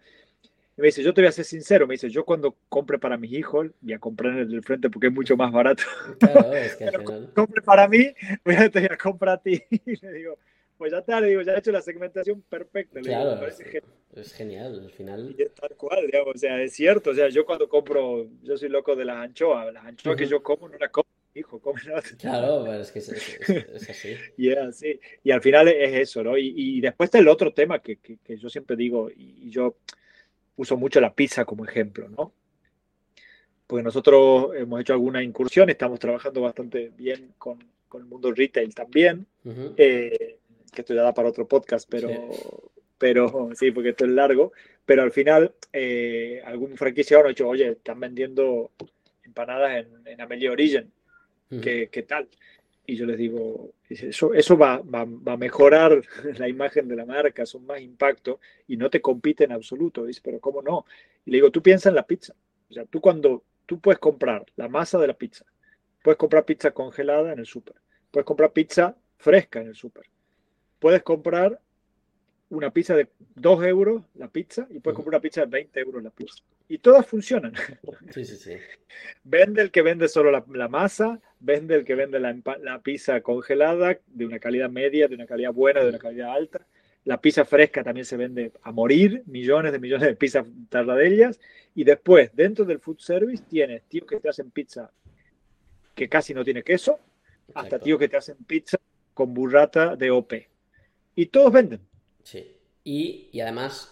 Y me dice, yo te voy a ser sincero, me dice, yo cuando compre para mis hijos, voy a comprar en el del frente porque es mucho más barato. Claro, es que compre para mí, voy a, te voy a comprar a ti. Y le digo, pues ya está, le digo, ya he hecho la segmentación perfecta. Claro, es, genial. al final. Y es tal cual, digamos, o sea, es cierto, o sea, yo cuando compro, yo soy loco de las anchoas, las anchoas que yo como no las como hijo, come Claro, pero es que es, así. yeah, sí. Y al final es eso, ¿no? Y, y después está el otro tema que, que, que, yo siempre digo, y yo uso mucho la pizza como ejemplo, ¿no? Porque nosotros hemos hecho alguna incursión, estamos trabajando bastante bien con, con el mundo retail también. eh, que esto ya da para otro podcast, pero sí, pero, sí porque esto es largo, pero al final eh, algún franquiciado ha dicho, oye, están vendiendo empanadas en, en Amelia Origin, ¿Qué, ¿qué, tal? Y yo les digo, eso, eso va, va, va, a mejorar la imagen de la marca, son más impacto y no te compite en absoluto. Dice, pero ¿cómo no? Y le digo, tú piensa en la pizza. O sea, tú cuando tú puedes comprar la masa de la pizza, puedes comprar pizza congelada en el súper, puedes comprar pizza fresca en el súper, puedes comprar una pizza de 2 euros la pizza y puedes comprar una pizza de 20 euros la pizza. Y todas funcionan. Sí, sí, sí. Vende el que vende solo la, la masa, vende el que vende la, la, pizza congelada de una calidad media, de una calidad buena, de una calidad alta. La pizza fresca también se vende a morir, millones de millones de pizzas tardadellas. Y después, dentro del food service, tienes tíos que te hacen pizza que casi no tiene queso, Exacto. hasta tíos que te hacen pizza con burrata de OP. Y todos venden. Sí. Y, y además,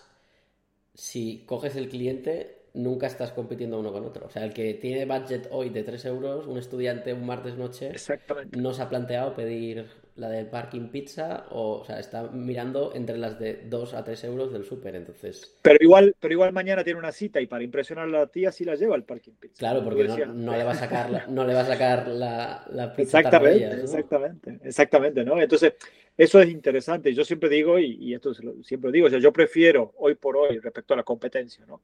si coges el cliente, nunca estás compitiendo uno con otro. O sea, el que tiene budget hoy de 3 euros, un estudiante un martes noche, no se ha planteado pedir la del parking pizza o, o sea, está mirando entre las de 2 a 3 euros del súper, entonces... Pero igual, pero igual mañana tiene una cita y para impresionar a la tía sí la lleva al parking pizza. Claro, porque no, no, le va a sacar la, no le va a sacar la, la pizza Exactamente, ¿no? exactamente, exactamente, ¿no? Entonces, eso es interesante. Yo siempre digo, y, y esto siempre digo, o sea, yo prefiero hoy por hoy respecto a la competencia, ¿no?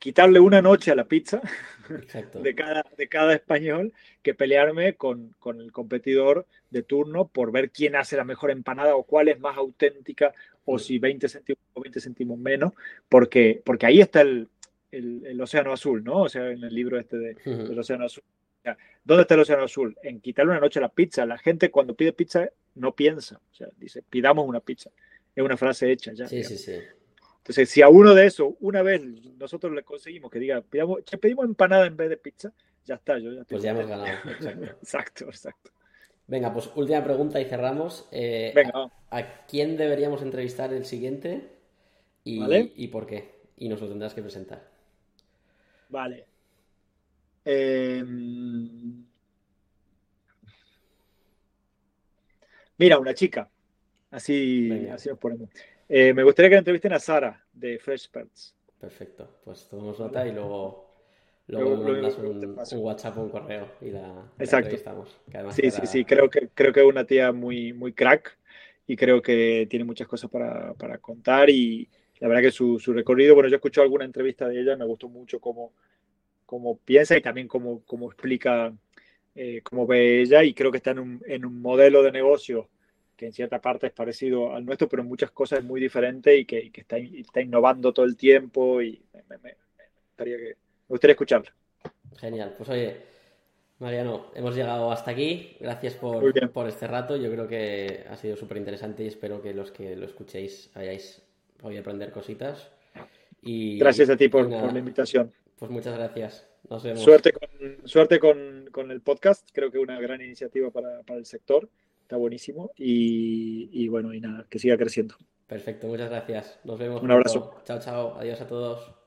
Quitarle una noche a la pizza de cada, de cada español que pelearme con, con, el competidor de turno por ver quién hace la mejor empanada o cuál es más auténtica o si 20 céntimos o 20 céntimos menos, porque, porque ahí está el, el, el, océano azul, ¿no? O sea, en el libro este de, uh -huh. del océano azul. ¿Dónde está el océano azul? En quitarle una noche a la pizza. La gente cuando pide pizza no piensa, o sea, dice, pidamos una pizza. Es una frase hecha ya. Sí, digamos. sí, sí. Entonces, si a uno de esos, una vez nosotros le conseguimos que diga, pidamos, che, pedimos empanada en vez de pizza, ya está. Yo ya pues ya hemos ganado. Exacto. exacto, exacto. Venga, pues última pregunta y cerramos. Eh, Venga, ¿a, ¿a, quién deberíamos entrevistar el siguiente y, ¿Vale? y por qué? Y nos lo tendrás que presentar. Vale. Eh... Mira, una chica. Así, así nos ponemos. Eh, me gustaría que entrevisten a Sara de Fresh Experts. Perfecto, pues tomamos nota y luego, luego, luego mandas un, un, WhatsApp o un correo y la, la entrevistamos. sí, sí, sí, creo que, creo que es una tía muy, muy crack y creo que tiene muchas cosas para, para contar y la verdad que su, su, recorrido, bueno, yo escuché alguna entrevista de ella, me gustó mucho cómo, cómo piensa y también cómo, cómo explica eh, cómo ve ella y creo que está en un, en un modelo de negocio que en cierta parte es parecido al nuestro, pero en muchas cosas es muy diferente y que, y que está, está, innovando todo el tiempo y me, me, me, gustaría que, me gustaría escucharla. Genial, pues oye, Mariano, hemos llegado hasta aquí. Gracias por, por este rato. Yo creo que ha sido súper interesante y espero que los que lo escuchéis hayáis podido aprender cositas. Y, gracias a ti por, por la invitación. Pues muchas gracias. Nos vemos. Suerte con, suerte con, con el podcast. Creo que una gran iniciativa para, para el sector está buenísimo y, y, bueno, y nada, que siga creciendo. Perfecto, muchas gracias. Nos vemos. Un abrazo. Chao, chao. Adiós a todos.